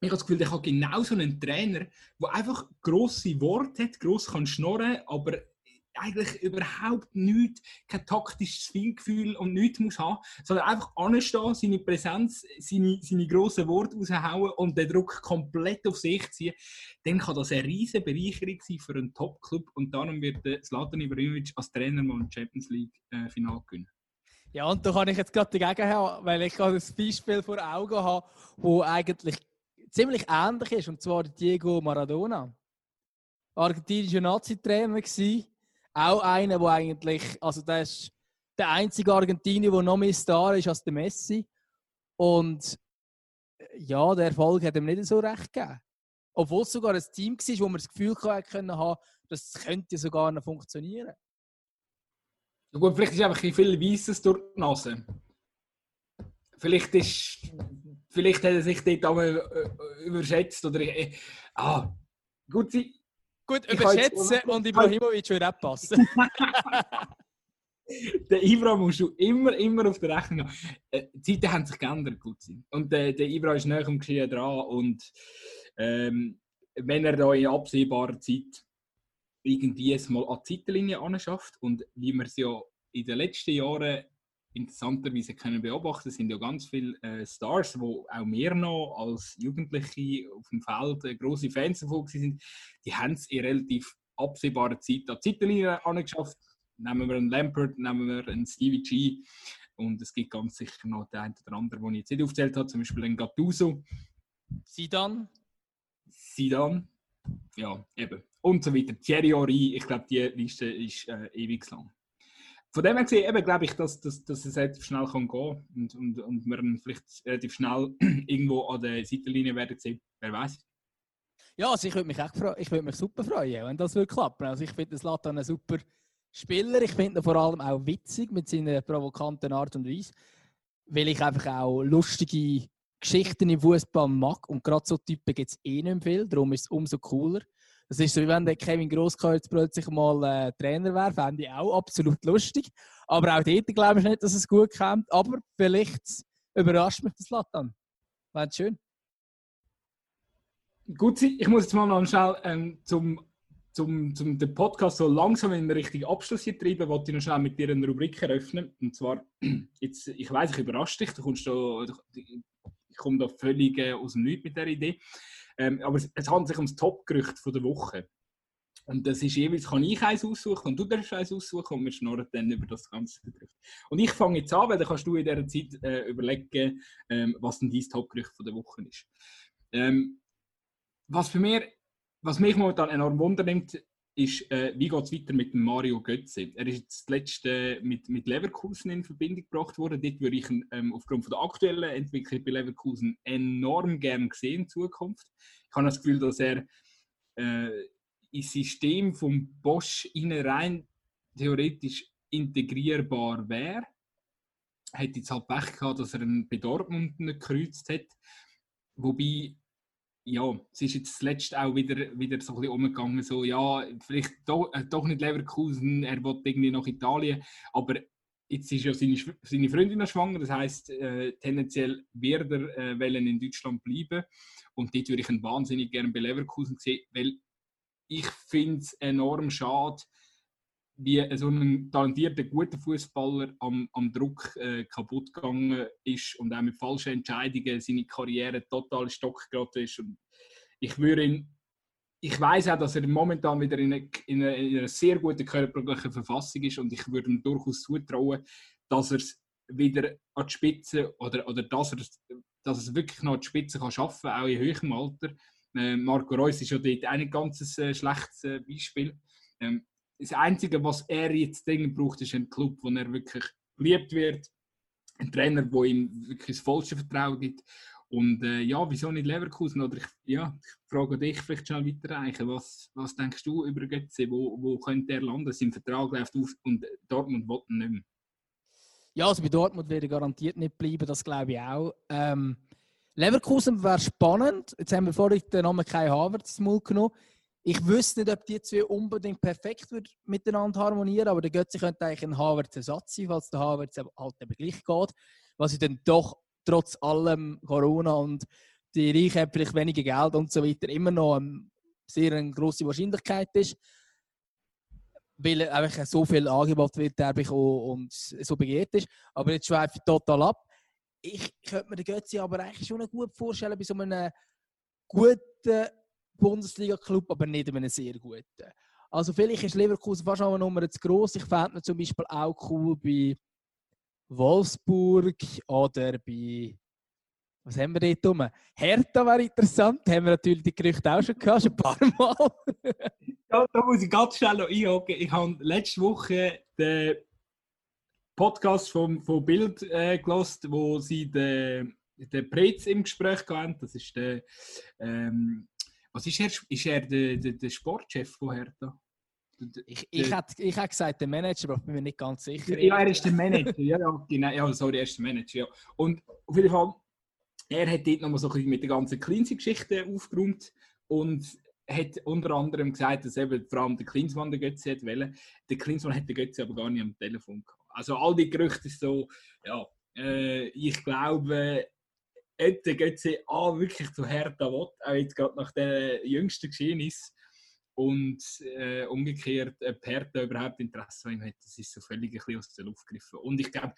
ich habe das Gefühl, der hat genau so einen Trainer, der einfach grosse Worte hat, gross kann schnorren, aber eigentlich überhaupt nichts, kein taktisches Feingefühl und nichts muss haben, sondern einfach anstehen, seine Präsenz, seine, seine grossen Worte raushauen und den Druck komplett auf sich ziehen, dann kann das eine riesige Bereicherung sein für einen Top-Club und darum wird Zlatan Ibrahimovic als Trainer mal ein Champions League-Final äh, gewinnen. Ja, und da kann ich jetzt gerade dagegen haben, weil ich ein Beispiel vor Augen habe, wo eigentlich ziemlich ähnlich ist, und zwar Diego Maradona. Argentinischer Nazi-Trainer war, auch einer, der eigentlich, also der ist der einzige Argentinier, der noch mehr Star ist als der Messi. Und äh, ja, der Erfolg hat ihm nicht so recht gegeben. Obwohl es sogar ein Team war, wo man das Gefühl hatte, das könnte sogar noch funktionieren. Ja gut, vielleicht ist einfach ein viel Weisses durch die Nase. Vielleicht, ist, vielleicht hat er sich dort auch äh, überschätzt. Oder, äh, ah, gut, sie, Gut, überschätzen und Ibrahimovic würde auch passen. der Ibra musst du immer, immer auf der Rechnung haben. Äh, die Zeiten haben sich geändert, gut sein. Und äh, der Ibra ist näher am Geschehen dran. Und ähm, wenn er da in absehbarer Zeit irgendwie es mal an die Seitenlinie anschafft und wie wir es ja in den letzten Jahren interessanterweise können beobachten, sind ja ganz viele äh, Stars, wo auch wir noch als Jugendliche auf dem Feld äh, große Fans davon sind, die haben es in relativ absehbarer Zeit an die angeschafft. Nehmen wir einen Lampert, nehmen wir einen Stevie G und es gibt ganz sicher noch den einen oder anderen, den ich jetzt nicht aufgezählt habe, zum Beispiel den Gattuso. Sidan. Sidan. Ja, eben. Und so weiter. Thierry Henry, ich glaube, die Liste ist äh, ewig lang von dem her gesehen, eben, glaube ich, dass, dass, dass es relativ schnell kann gehen und, und, und wir vielleicht relativ schnell irgendwo an der Seitenlinie werden sehen. Wer weiß. Ja, also ich würde mich echt ich würde mich super freuen, wenn das würde klappen. Also ich finde Latan ein super Spieler. Ich finde ihn vor allem auch witzig mit seiner provokanten Art und Weise, weil ich einfach auch lustige Geschichten im Fußball mag und gerade so Typen gibt es eh nicht viel. Darum ist es umso cooler. Das ist so, wie wenn der Kevin Grosskreuz jetzt plötzlich mal äh, Trainer wäre, fände ich auch absolut lustig. Aber auch dort glaube ich nicht, dass es gut kommt. Aber vielleicht überrascht mich das Latan. Wäre schön. Gut, ich muss jetzt mal noch schnell ähm, zum, zum, zum den Podcast so langsam in den richtigen Abschluss hier treiben, wollte ich noch schnell mit dir eine Rubrik eröffnen. Und zwar, jetzt, ich weiß, ich überrasche dich, du kommst da, ich komme da völlig äh, aus dem Nichts mit der Idee. Ähm, aber es, es, handelt sich um das Top-Gerücht der Woche. Und das ist jeweils, kann ich eins aussuchen und du darfst eins aussuchen und wir schnurren dann über das ganze Gerücht. Und ich fange jetzt an, weil dann kannst du in dieser Zeit äh, überlegen, ähm, was denn dein Top-Gerücht der Woche ist. Ähm, was für mich, was mich momentan enorm wundernimmt, ist, äh, wie geht es weiter mit Mario Götze? Er ist jetzt letzte mit, mit Leverkusen in Verbindung gebracht worden. Dort würde ich ähm, aufgrund von der aktuellen Entwicklung bei Leverkusen enorm gern sehen in Zukunft. Ich habe das Gefühl, dass er äh, ins System vom Bosch rein theoretisch integrierbar wäre. Hat jetzt halt Pech gehabt, dass er einen bei gekreuzt hat. Wobei ja, es ist jetzt zuletzt auch wieder, wieder so ein bisschen umgegangen, so, ja, vielleicht doch, äh, doch nicht Leverkusen, er will irgendwie nach Italien, aber jetzt ist ja seine, seine Freundin noch schwanger, das heißt äh, tendenziell wird er äh, in Deutschland bleiben und dort würde ich ihn wahnsinnig gerne bei Leverkusen sehen, weil ich finde es enorm schade, wie so ein talentierter, guter Fußballer am, am Druck äh, kaputt gegangen ist und auch mit falschen Entscheidungen seine Karriere total stock geraten ist. Und ich würde ihn, ich weiß auch, dass er momentan wieder in, eine, in, eine, in einer sehr guten körperlichen Verfassung ist und ich würde ihm durchaus zutrauen, dass er es wieder an die Spitze oder, oder dass er dass es wirklich noch an die Spitze kann schaffen kann, auch in höherem Alter. Äh, Marco Reus ist ja dort auch ein ganz äh, schlechtes äh, Beispiel. Ähm, das Einzige, was er jetzt dringend braucht, ist ein Club, wo er wirklich geliebt wird. Ein Trainer, der ihm wirklich das vollste Vertrauen gibt. Und äh, ja, wieso nicht Leverkusen? Oder ich, ja, ich frage dich vielleicht schnell weiterreichen. Was, was denkst du über Götze? Wo, wo könnte er landen? Sein Vertrag läuft auf und Dortmund will nicht mehr. Ja, also bei Dortmund wird er garantiert nicht bleiben, das glaube ich auch. Ähm, Leverkusen wäre spannend. Jetzt haben wir vorhin den Namen Kai Havertz genommen. Ich wüsste nicht, ob die zwei unbedingt perfekt miteinander harmonieren, aber der Götze könnte eigentlich ein Havertz-Ersatz sein, falls der Havertz halt eben gleich geht. Was ich dann doch trotz allem Corona und die Reichen vielleicht weniger Geld und so weiter immer noch eine sehr eine grosse Wahrscheinlichkeit ist, weil einfach so viel Angebot wird und so begehrt ist. Aber jetzt schweife ich total ab. Ich könnte mir den Götzi aber eigentlich schon gut vorstellen bei so einem guten Bundesliga-Club, aber nicht einem sehr guten. Also vielleicht ist Leverkusen fast noch eine Nummer zu groß. Ich fände mir zum Beispiel auch cool bei Wolfsburg oder bei was haben wir dort rum? Hertha wäre interessant, haben wir natürlich die Gerüchte auch schon gehabt, schon ein paar Mal. ja, da muss ich ganz schnell noch einhaken. Ich habe letzte Woche den Podcast vom, von Bild äh, gelost, wo sie den, den Prez im Gespräch hatten. Das ist der, ähm, was ist er? Ist er der, der, der Sportchef von Hertha? Ich, ich, hätte, ich hätte gesagt, der Manager, aber ich bin mir nicht ganz sicher. Ja, er ist der Manager. ja, ja, genau. Ja, sorry, er ist der Manager. Ja. Und auf jeden Fall, er hat dort nochmal so ein bisschen mit der ganzen Cleansy-Geschichte aufgeräumt und hat unter anderem gesagt, dass eben vor allem der Klinsmann den Götze hat wollen. Der Klinsmann hat den Götze aber gar nicht am Telefon gehabt. Also all die Gerüchte so, ja, äh, ich glaube, ob der Götze A wirklich zu Hertha will, auch jetzt gerade nach der jüngsten Geschehnis, und äh, umgekehrt, ob Hertha überhaupt Interesse an ihm hat, das ist so völlig ein bisschen aus der Luft gegriffen. Und ich glaube,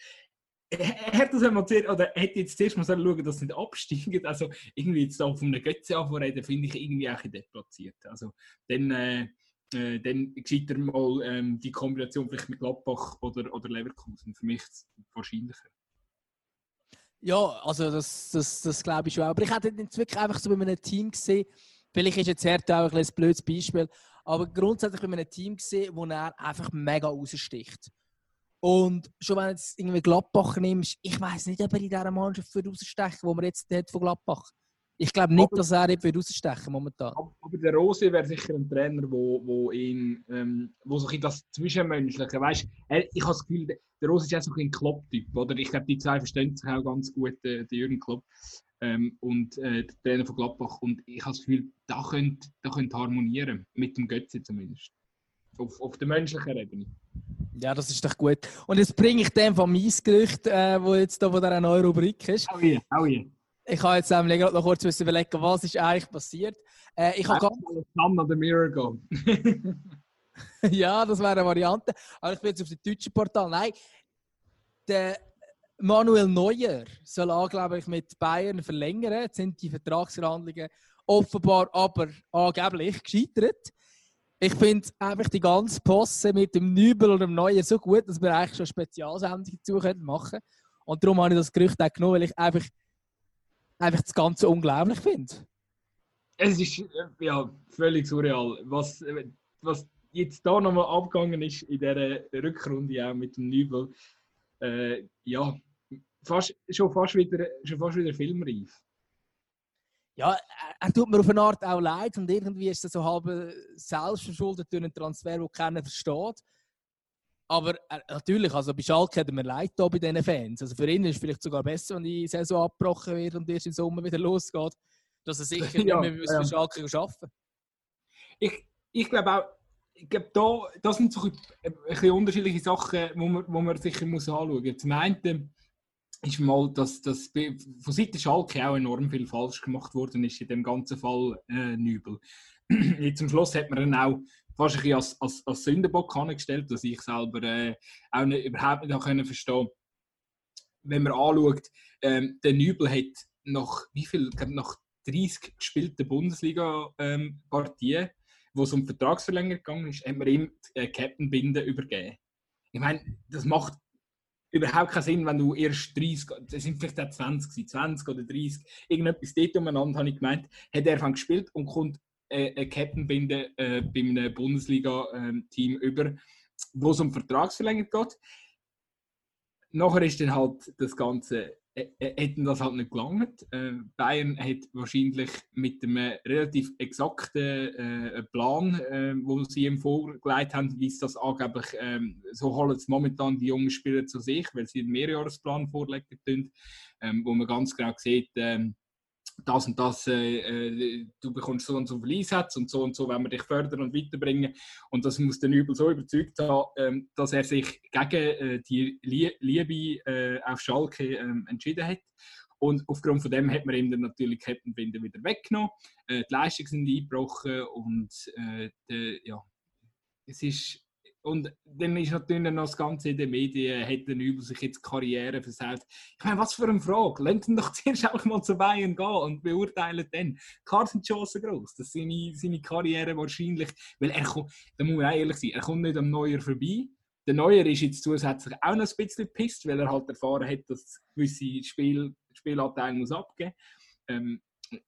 er hat das einmal zuerst, oder hätte jetzt zuerst mal schauen, dass es nicht absteigt. Also irgendwie jetzt da von einem Götze anvorreden, finde ich irgendwie auch deplatziert. Also dann, äh, äh, dann gescheiter mal ähm, die Kombination vielleicht mit Gladbach oder, oder Leverkusen. Für mich wahrscheinlicher. Ja, also das, das, das glaube ich schon. Aber ich hätte jetzt wirklich einfach so bei einem Team gesehen, Vielleicht ist jetzt Hertha auch ein, ein blödes Beispiel, aber grundsätzlich bei einem Team gesehen, wo er einfach mega raussticht. Und schon wenn du jetzt irgendwie Gladbach nimmst, ich weiß nicht, ob er in dieser Mannschaft für rausstechen wo man jetzt hat von Gladbach. Ich glaube nicht, aber, dass er nicht rausstechen momentan. Aber der Rose wäre sicher ein Trainer, wo, wo ihn, ähm, wo so ein das Zwischenmenschliche, weißt, er, ich habe das Gefühl, der Rose ist auch so ein Klopp-Typ, oder? Ich glaube, die zwei verstehen sich auch ganz gut, äh, der Jürgen Klopp ähm, und äh, der Trainer von Gladbach. Und ich habe das Gefühl, da könnte, da könnte harmonieren, mit dem Götze zumindest. Auf, auf der menschlichen Ebene. Ja, das ist doch gut. Und jetzt bringe ich dem von meinem Gerücht, äh, wo jetzt da von dieser neuen Rubrik ist. Oh yeah, oh yeah. Ich habe jetzt gerade noch kurz überlegen, was ist eigentlich passiert. Äh, ich habe ganz... Sun the Miracle. ja, das wäre eine Variante. Aber ich bin jetzt auf dem deutschen Portal. Nein, der Manuel Neuer soll angeblich mit Bayern verlängern. Jetzt sind die Vertragsverhandlungen offenbar aber angeblich gescheitert. Ich finde einfach die ganze Posse mit dem Nübel und dem Neuer so gut, dass wir eigentlich schon Spezialsendungen dazu machen können. Und darum habe ich das Gerücht auch genommen, weil ich einfach, einfach das Ganze unglaublich finde. Es ist ja völlig surreal. Was, was jetzt da nochmal abgegangen ist in dieser Rückrunde auch mit dem Nübel, äh, ja, fast, schon, fast wieder, schon fast wieder filmreif. Ja, er tut mir auf eine Art auch leid und irgendwie ist er so halb selbstverschuldet durch einen Transfer, den keiner versteht. Aber er, natürlich, also bei Schalke hat mir leid da bei diesen Fans. Also für ihn ist es vielleicht sogar besser, wenn die Saison abgebrochen wird und erst im Sommer wieder losgeht, dass er sicher ja, nicht mehr ja. für Schalke arbeiten Ich, ich glaube auch, ich glaube, da, das sind so ein, ein bisschen unterschiedliche Sachen, wo man, wo man sicher muss anschauen muss. Zum einen ist mal, dass, dass von Seiten Schalke auch enorm viel falsch gemacht worden ist in dem ganzen Fall äh, Nübel. Jetzt zum Schluss hat man dann auch fast ein als, als, als Sündenbock angestellt, dass ich selber äh, auch nicht, überhaupt nicht können verstehen Wenn man anschaut, ähm, der Nübel hat nach wie viel, nach 30 gespielten Bundesliga-Partien, ähm, wo es um Vertragsverlängerung gegangen ist, hat man ihm äh, Captain-Binde übergeben. Ich meine, das macht überhaupt keinen Sinn, wenn du erst 30, das sind vielleicht auch 20, 20 oder 30, irgendetwas dort umeinander, habe ich gemeint, hat er gespielt und kommt äh, eine Kettenbinde äh, bei einem Bundesliga-Team über, wo es um Vertragsverlängerung geht. Nachher ist dann halt das Ganze hätten das halt nicht gelangt. Äh, Bayern hat wahrscheinlich mit einem relativ exakten äh, Plan, äh, wo sie ihm vorgelegt haben, wie es das angeblich, ähm, so holen es momentan die jungen Spieler zu sich, weil sie einen Mehrjahresplan vorlegen, ähm, wo man ganz genau sieht, ähm, das und das, äh, äh, du bekommst so und so viel Einsätze und so und so, wenn wir dich fördern und weiterbringen. Und das muss den Übel so überzeugt haben, ähm, dass er sich gegen äh, die Liebe äh, auf Schalke ähm, entschieden hat. Und aufgrund von dem hat man ihm dann natürlich Kettenbinden wieder weggenommen. Äh, die Leistungen sind eingebrochen und äh, de, ja, es ist und dann ist natürlich noch das Ganze in den Medien, hat dann über sich jetzt Karriere versaut. Ich meine, was für eine Frage. Lasst ihn doch zuerst auch mal zu Bayern gehen und beurteilen dann. Klar sind die Chancen groß, dass seine, seine Karriere wahrscheinlich, weil er kommt, da muss man ehrlich sein, er kommt nicht am Neuer vorbei. Der Neuer ist jetzt zusätzlich auch noch ein bisschen pisst, weil er halt erfahren hat, dass gewisse Spiel, Spielanteile muss abgeben ähm,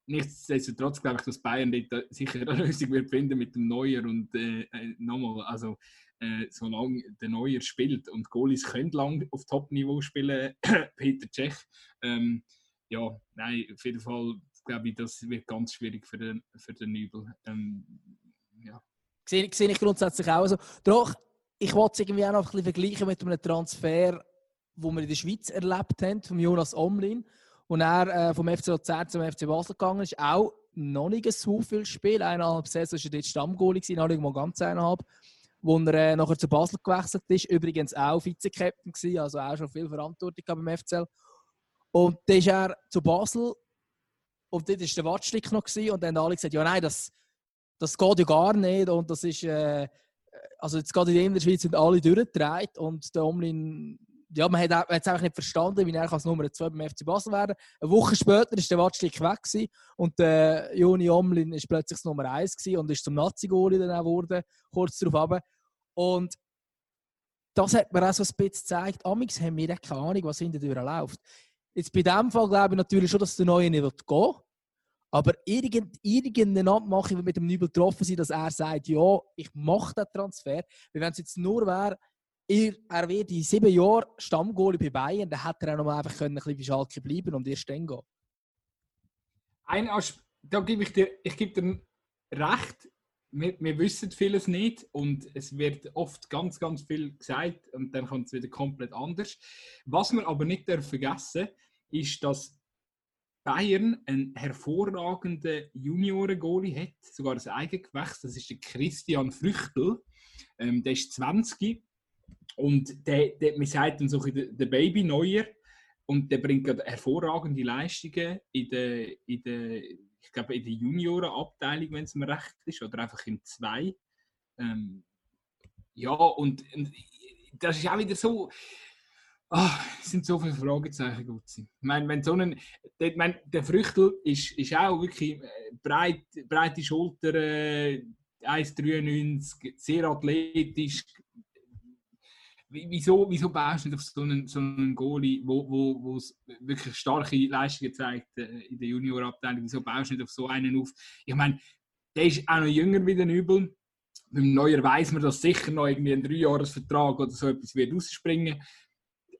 Nichtsdestotrotz glaube ich, dass Bayern dort sicher eine Lösung wird finden mit dem Neuer und äh, äh nochmal, also äh, solange der Neuer spielt. Und Goalies können lang auf Top-Niveau spielen, Peter Cech. Ähm, ja, nein, auf jeden Fall glaube ich, das wird ganz schwierig für den, für den Nübel. Ähm, ja. Sehe, sehe ich grundsätzlich auch so. Doch, ich wollte es irgendwie auch noch ein bisschen vergleichen mit einem Transfer, wo wir in der Schweiz erlebt haben, von Jonas Omlin. Und er äh, vom FC Luzern zum FC Basel gegangen ist. Auch noch nicht so viel Spiel. Eineinhalb Saison war er dort Stammgoalie, noch nicht mal ganz eineinhalb wo er äh, nachher zu Basel gewechselt ist. Übrigens auch Vize-Captain gewesen, also auch schon viel Verantwortung beim FCL. Und dann ist er zu Basel und dort war der Wattstick noch gewesen, und dann haben alle gesagt, ja nein, das, das geht ja gar nicht und das ist, äh, also jetzt gerade in der Schweiz sind alle durchgedreht und der Omlin ja, man hat es einfach nicht verstanden, wie er als Nummer 2 beim FC Basel werden Eine Woche später ist der Wattstick weg und der äh, Joni Omlin ist plötzlich Nummer 1 gewesen und ist zum Nazi-Goli dann auch geworden, kurz darauf runter. Und das hat mir auch so ein bisschen gezeigt, Amix haben wir keine Ahnung, was hinter der läuft. Jetzt bei diesem Fall glaube ich natürlich schon, dass der Neue nicht gehen will. Aber irgend, irgendeine Abmachung wird mit dem Nübel getroffen sein, dass er sagt, ja, ich mache den Transfer. Weil wenn es jetzt nur wäre, er, er wird in sieben Jahren Stammgoalie bei Bayern, dann hätte er auch noch mal einfach können, ein bisschen bei Schalke bleiben und erst dann gehen. Ein Aspekt, da gebe ich dir, ich gebe dir recht. Wir, wir, wissen vieles nicht und es wird oft ganz, ganz viel gesagt und dann kommt es wieder komplett anders. Was wir aber nicht vergessen ist, dass Bayern einen hervorragenden Junioren-Goalie hat, sogar ein Eigengewächs, das ist der Christian Früchtel. Ähm, der ist 20 und der, der, man sagt dann so der, der Baby Neuer und der bringt hervorragende Leistungen in der, in der, ich glaube in der Juniorenabteilung, wenn es mir recht ist, oder einfach in zwei. Ähm, ja, und, und, das ist auch wieder so. Oh, es sind so viele Fragezeichen gut. Ich meine, wenn so ein, ich meine, der Früchtel ist, ist auch wirklich äh, breit, breite Schulter, äh, 1,93, sehr athletisch, wieso, wieso baust du nicht auf so einen, so einen Goalie, wo, wo, wo wirklich starke Leistungen zeigt äh, in der Juniorabteilung? Wieso baust du nicht auf so einen auf? Ich meine, der ist auch noch jünger wie der Übel. Beim Neuer weiß man, dass sicher noch irgendwie ein Dreijahresvertrag oder so etwas wird ausspringen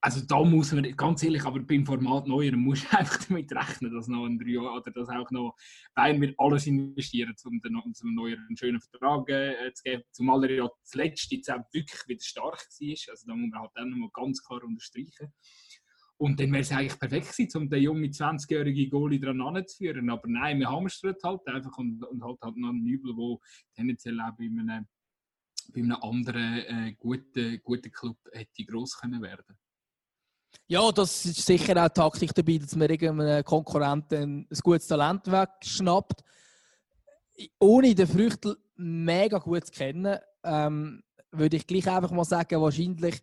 also da muss man, ganz ehrlich, aber beim Format Neuer muss man einfach damit rechnen, dass noch ein drei oder dass auch noch Bayern wird alles investieren, um den, um Neuer einen schönen Vertrag äh, zu geben. Zumal er ja zuletzt jetzt auch wirklich wieder stark war. Also da muss man halt dann nochmal ganz klar unterstreichen. Und dann wäre es eigentlich perfekt gewesen, um den jungen 20-jährigen Goalie dran anzuführen. Aber nein, wir es halt einfach und, und halt, halt noch einen Übel, der tendenziell auch bei einem, bei einem anderen äh, guten, guten Club hätte gross können werden ja, das ist sicher auch Taktik dabei, dass man irgendeinem Konkurrenten ein gutes Talent wegschnappt. Ohne den Früchtel mega gut zu kennen, ähm, würde ich gleich einfach mal sagen, wahrscheinlich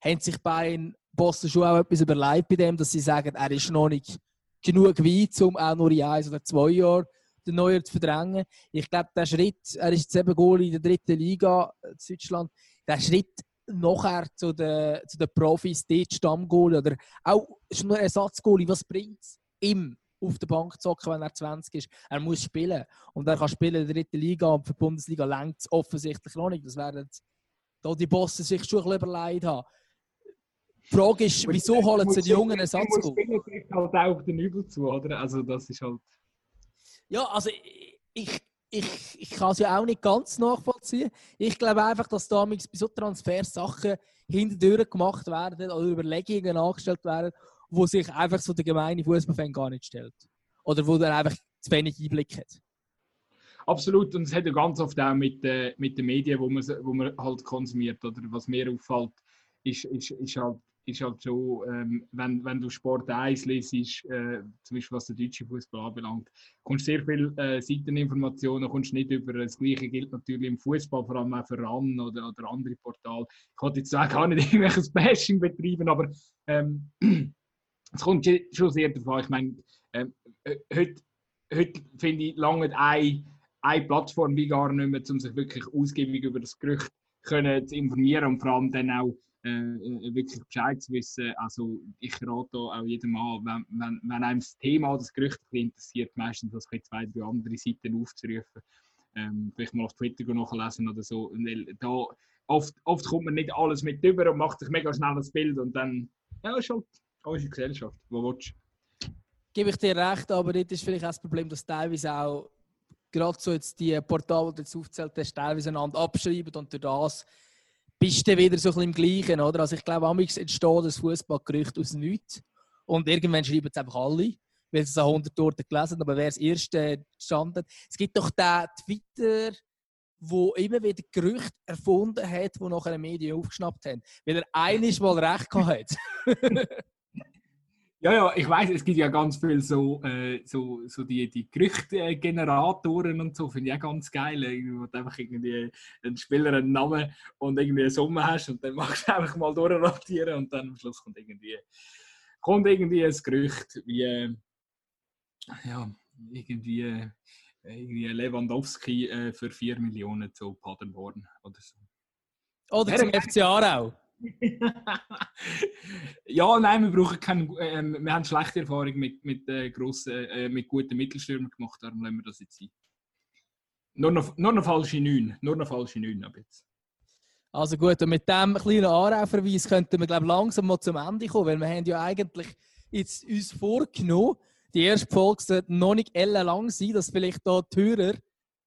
haben sich bei Bossen schon auch etwas überlegt bei dem, dass sie sagen, er ist noch nicht genug weit, um auch nur in eins oder zwei Jahren den Neuer zu verdrängen. Ich glaube, der Schritt, er ist jetzt eben Goal in der dritten Liga in Deutschland, der Schritt nachher zu den, zu den Profis, dort Stammgoal oder auch schon nur Ersatzgoalie, was bringt es ihm auf der Bank zocken, wenn er 20 ist? Er muss spielen und er kann spielen in der dritten Liga und für die Bundesliga längt es offensichtlich noch nicht. Das werden da die Bosse sich schon ein bisschen überlegt haben. Die Frage ist, wieso holen sie die jungen Ersatzgoal? Das halt auch den Übel zu, oder? Also das ist halt... Ja, also ich, ich, ich kann es ja auch nicht ganz nachvollziehen. Ich glaube einfach, dass damals bei so Transfersachen hinterdurch gemacht werden oder Überlegungen angestellt werden, wo sich einfach so der gemeine Fußballfan gar nicht stellt. Oder wo er einfach zu wenig Einblick hat. Absolut, und es hat ja ganz oft auch mit, äh, mit den Medien, wo man, wo man halt konsumiert, oder was mir auffällt, ist, ist, ist halt ist halt so, ähm, wenn, wenn du Sport 1 liest, äh, zum Beispiel was der deutsche Fußball anbelangt, kommst sehr viele äh, Seiteninformationen, kommst nicht über. Das Gleiche gilt natürlich im Fußball, vor allem auch für RAN oder, oder andere Portale. Ich wollte jetzt auch gar nicht irgendwelches Bashing betreiben, aber ähm, es kommt schon sehr davon. Ich meine, ähm, heute, heute finde ich lange eine, eine Plattform wie gar nicht mehr, um sich wirklich ausgiebig über das Gerücht können zu informieren und vor allem dann auch äh, äh, wirklich Bescheid zu wissen. Also ich rate auch jedem an, wenn, wenn, wenn einem das Thema, das Gerücht interessiert, meistens das zwei, drei andere Seiten aufzurufen. Ähm, vielleicht mal auf Twitter nachlesen oder so. Weil da oft, oft kommt man nicht alles mit über und macht sich mega schnell das Bild und dann, ja, ist halt unsere Gesellschaft. Wo willst? Gebe ich dir recht, aber das ist vielleicht auch das Problem, dass teilweise auch gerade so jetzt die Portale, die du jetzt aufzählt hast, teilweise einander abschreiben und durch das bist du wieder so ein bisschen im Gleichen, oder? Also ich glaube, amigs entsteht das Fußballgerücht aus nichts. Und irgendwann schreiben es einfach alle, weil es an 100 Orten gelesen aber wer das erste gestanden Es gibt doch den Twitter, wo immer wieder Gerüchte erfunden hat, die nachher die Medien aufgeschnappt haben. Weil er einiges mal recht hat. Ja, ja, ich weiß, es gibt ja ganz viel so, äh, so, so die, die Gerüchtegeneratoren und so, finde ich auch ganz geil. Wo du einfach irgendwie einen Spieler einen Namen und irgendwie eine Summe hast und dann machst du einfach mal durchrotieren und dann am Schluss kommt irgendwie, kommt irgendwie ein Gerücht wie, äh, ja, irgendwie, äh, irgendwie Lewandowski äh, für 4 Millionen zu Paderborn oder so. Oder zum FC Aarau. Ja, nein, wir brauchen keinen. Äh, wir haben schlechte Erfahrungen mit, mit, äh, grossen, äh, mit guten Mittelstürmern gemacht, darum lassen wir das jetzt sein. Nur noch, nur noch falsche 9. Nur noch falsche 9 ab jetzt. Also gut, und mit diesem kleinen Anrauverweis könnten wir glaub, langsam mal zum Ende kommen, weil wir haben ja eigentlich jetzt uns vorgenommen, die erste Folge sollte noch nicht lang sein, dass vielleicht da die Hörer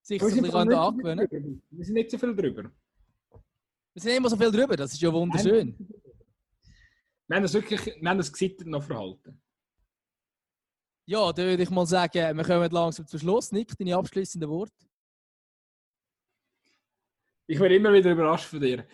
sich ein bisschen angewöhnen können. Wir sind nicht so viel drüber. Wir sind immer so viel drüber, das ist ja wunderschön. Wir haben das wirklich, wir haben das gesittert noch verhalten. Ja, dann würde ich mal sagen, wir kommen langsam zum Schluss. Nick, deine abschließenden Worte? Ich werde immer wieder überrascht von dir.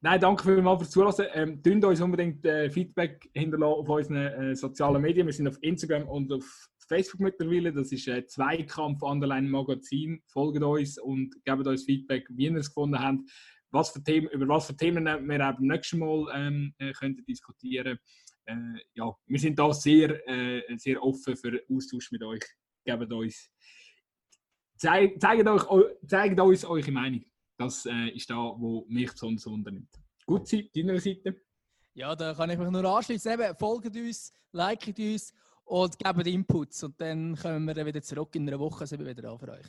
Nein, danke vielmals fürs Zuhören. Ähm, Tönt uns unbedingt äh, Feedback hinterlassen auf unseren äh, sozialen Medien. Wir sind auf Instagram und auf Facebook mittlerweile. Das ist äh, Zweikampf Underline Magazin. Folgt uns und gebt uns Feedback, wie ihr es gefunden habt was für Themen, über was für Themen wir beim nächsten Mal ähm, äh, könnten diskutieren äh, ja, wir sind da sehr, äh, sehr offen für Austausch mit euch. Gebt uns, zeig, zeigt, euch, zeigt uns eure Meinung. Das äh, ist da, wo mich besonders wundernimmt. Gut, deiner Seite? Ja, da kann ich mich nur anschließen. Eben, folgt uns, liket uns und gebt Inputs. Und dann kommen wir wieder zurück in einer Woche. Sind wir wieder da für euch.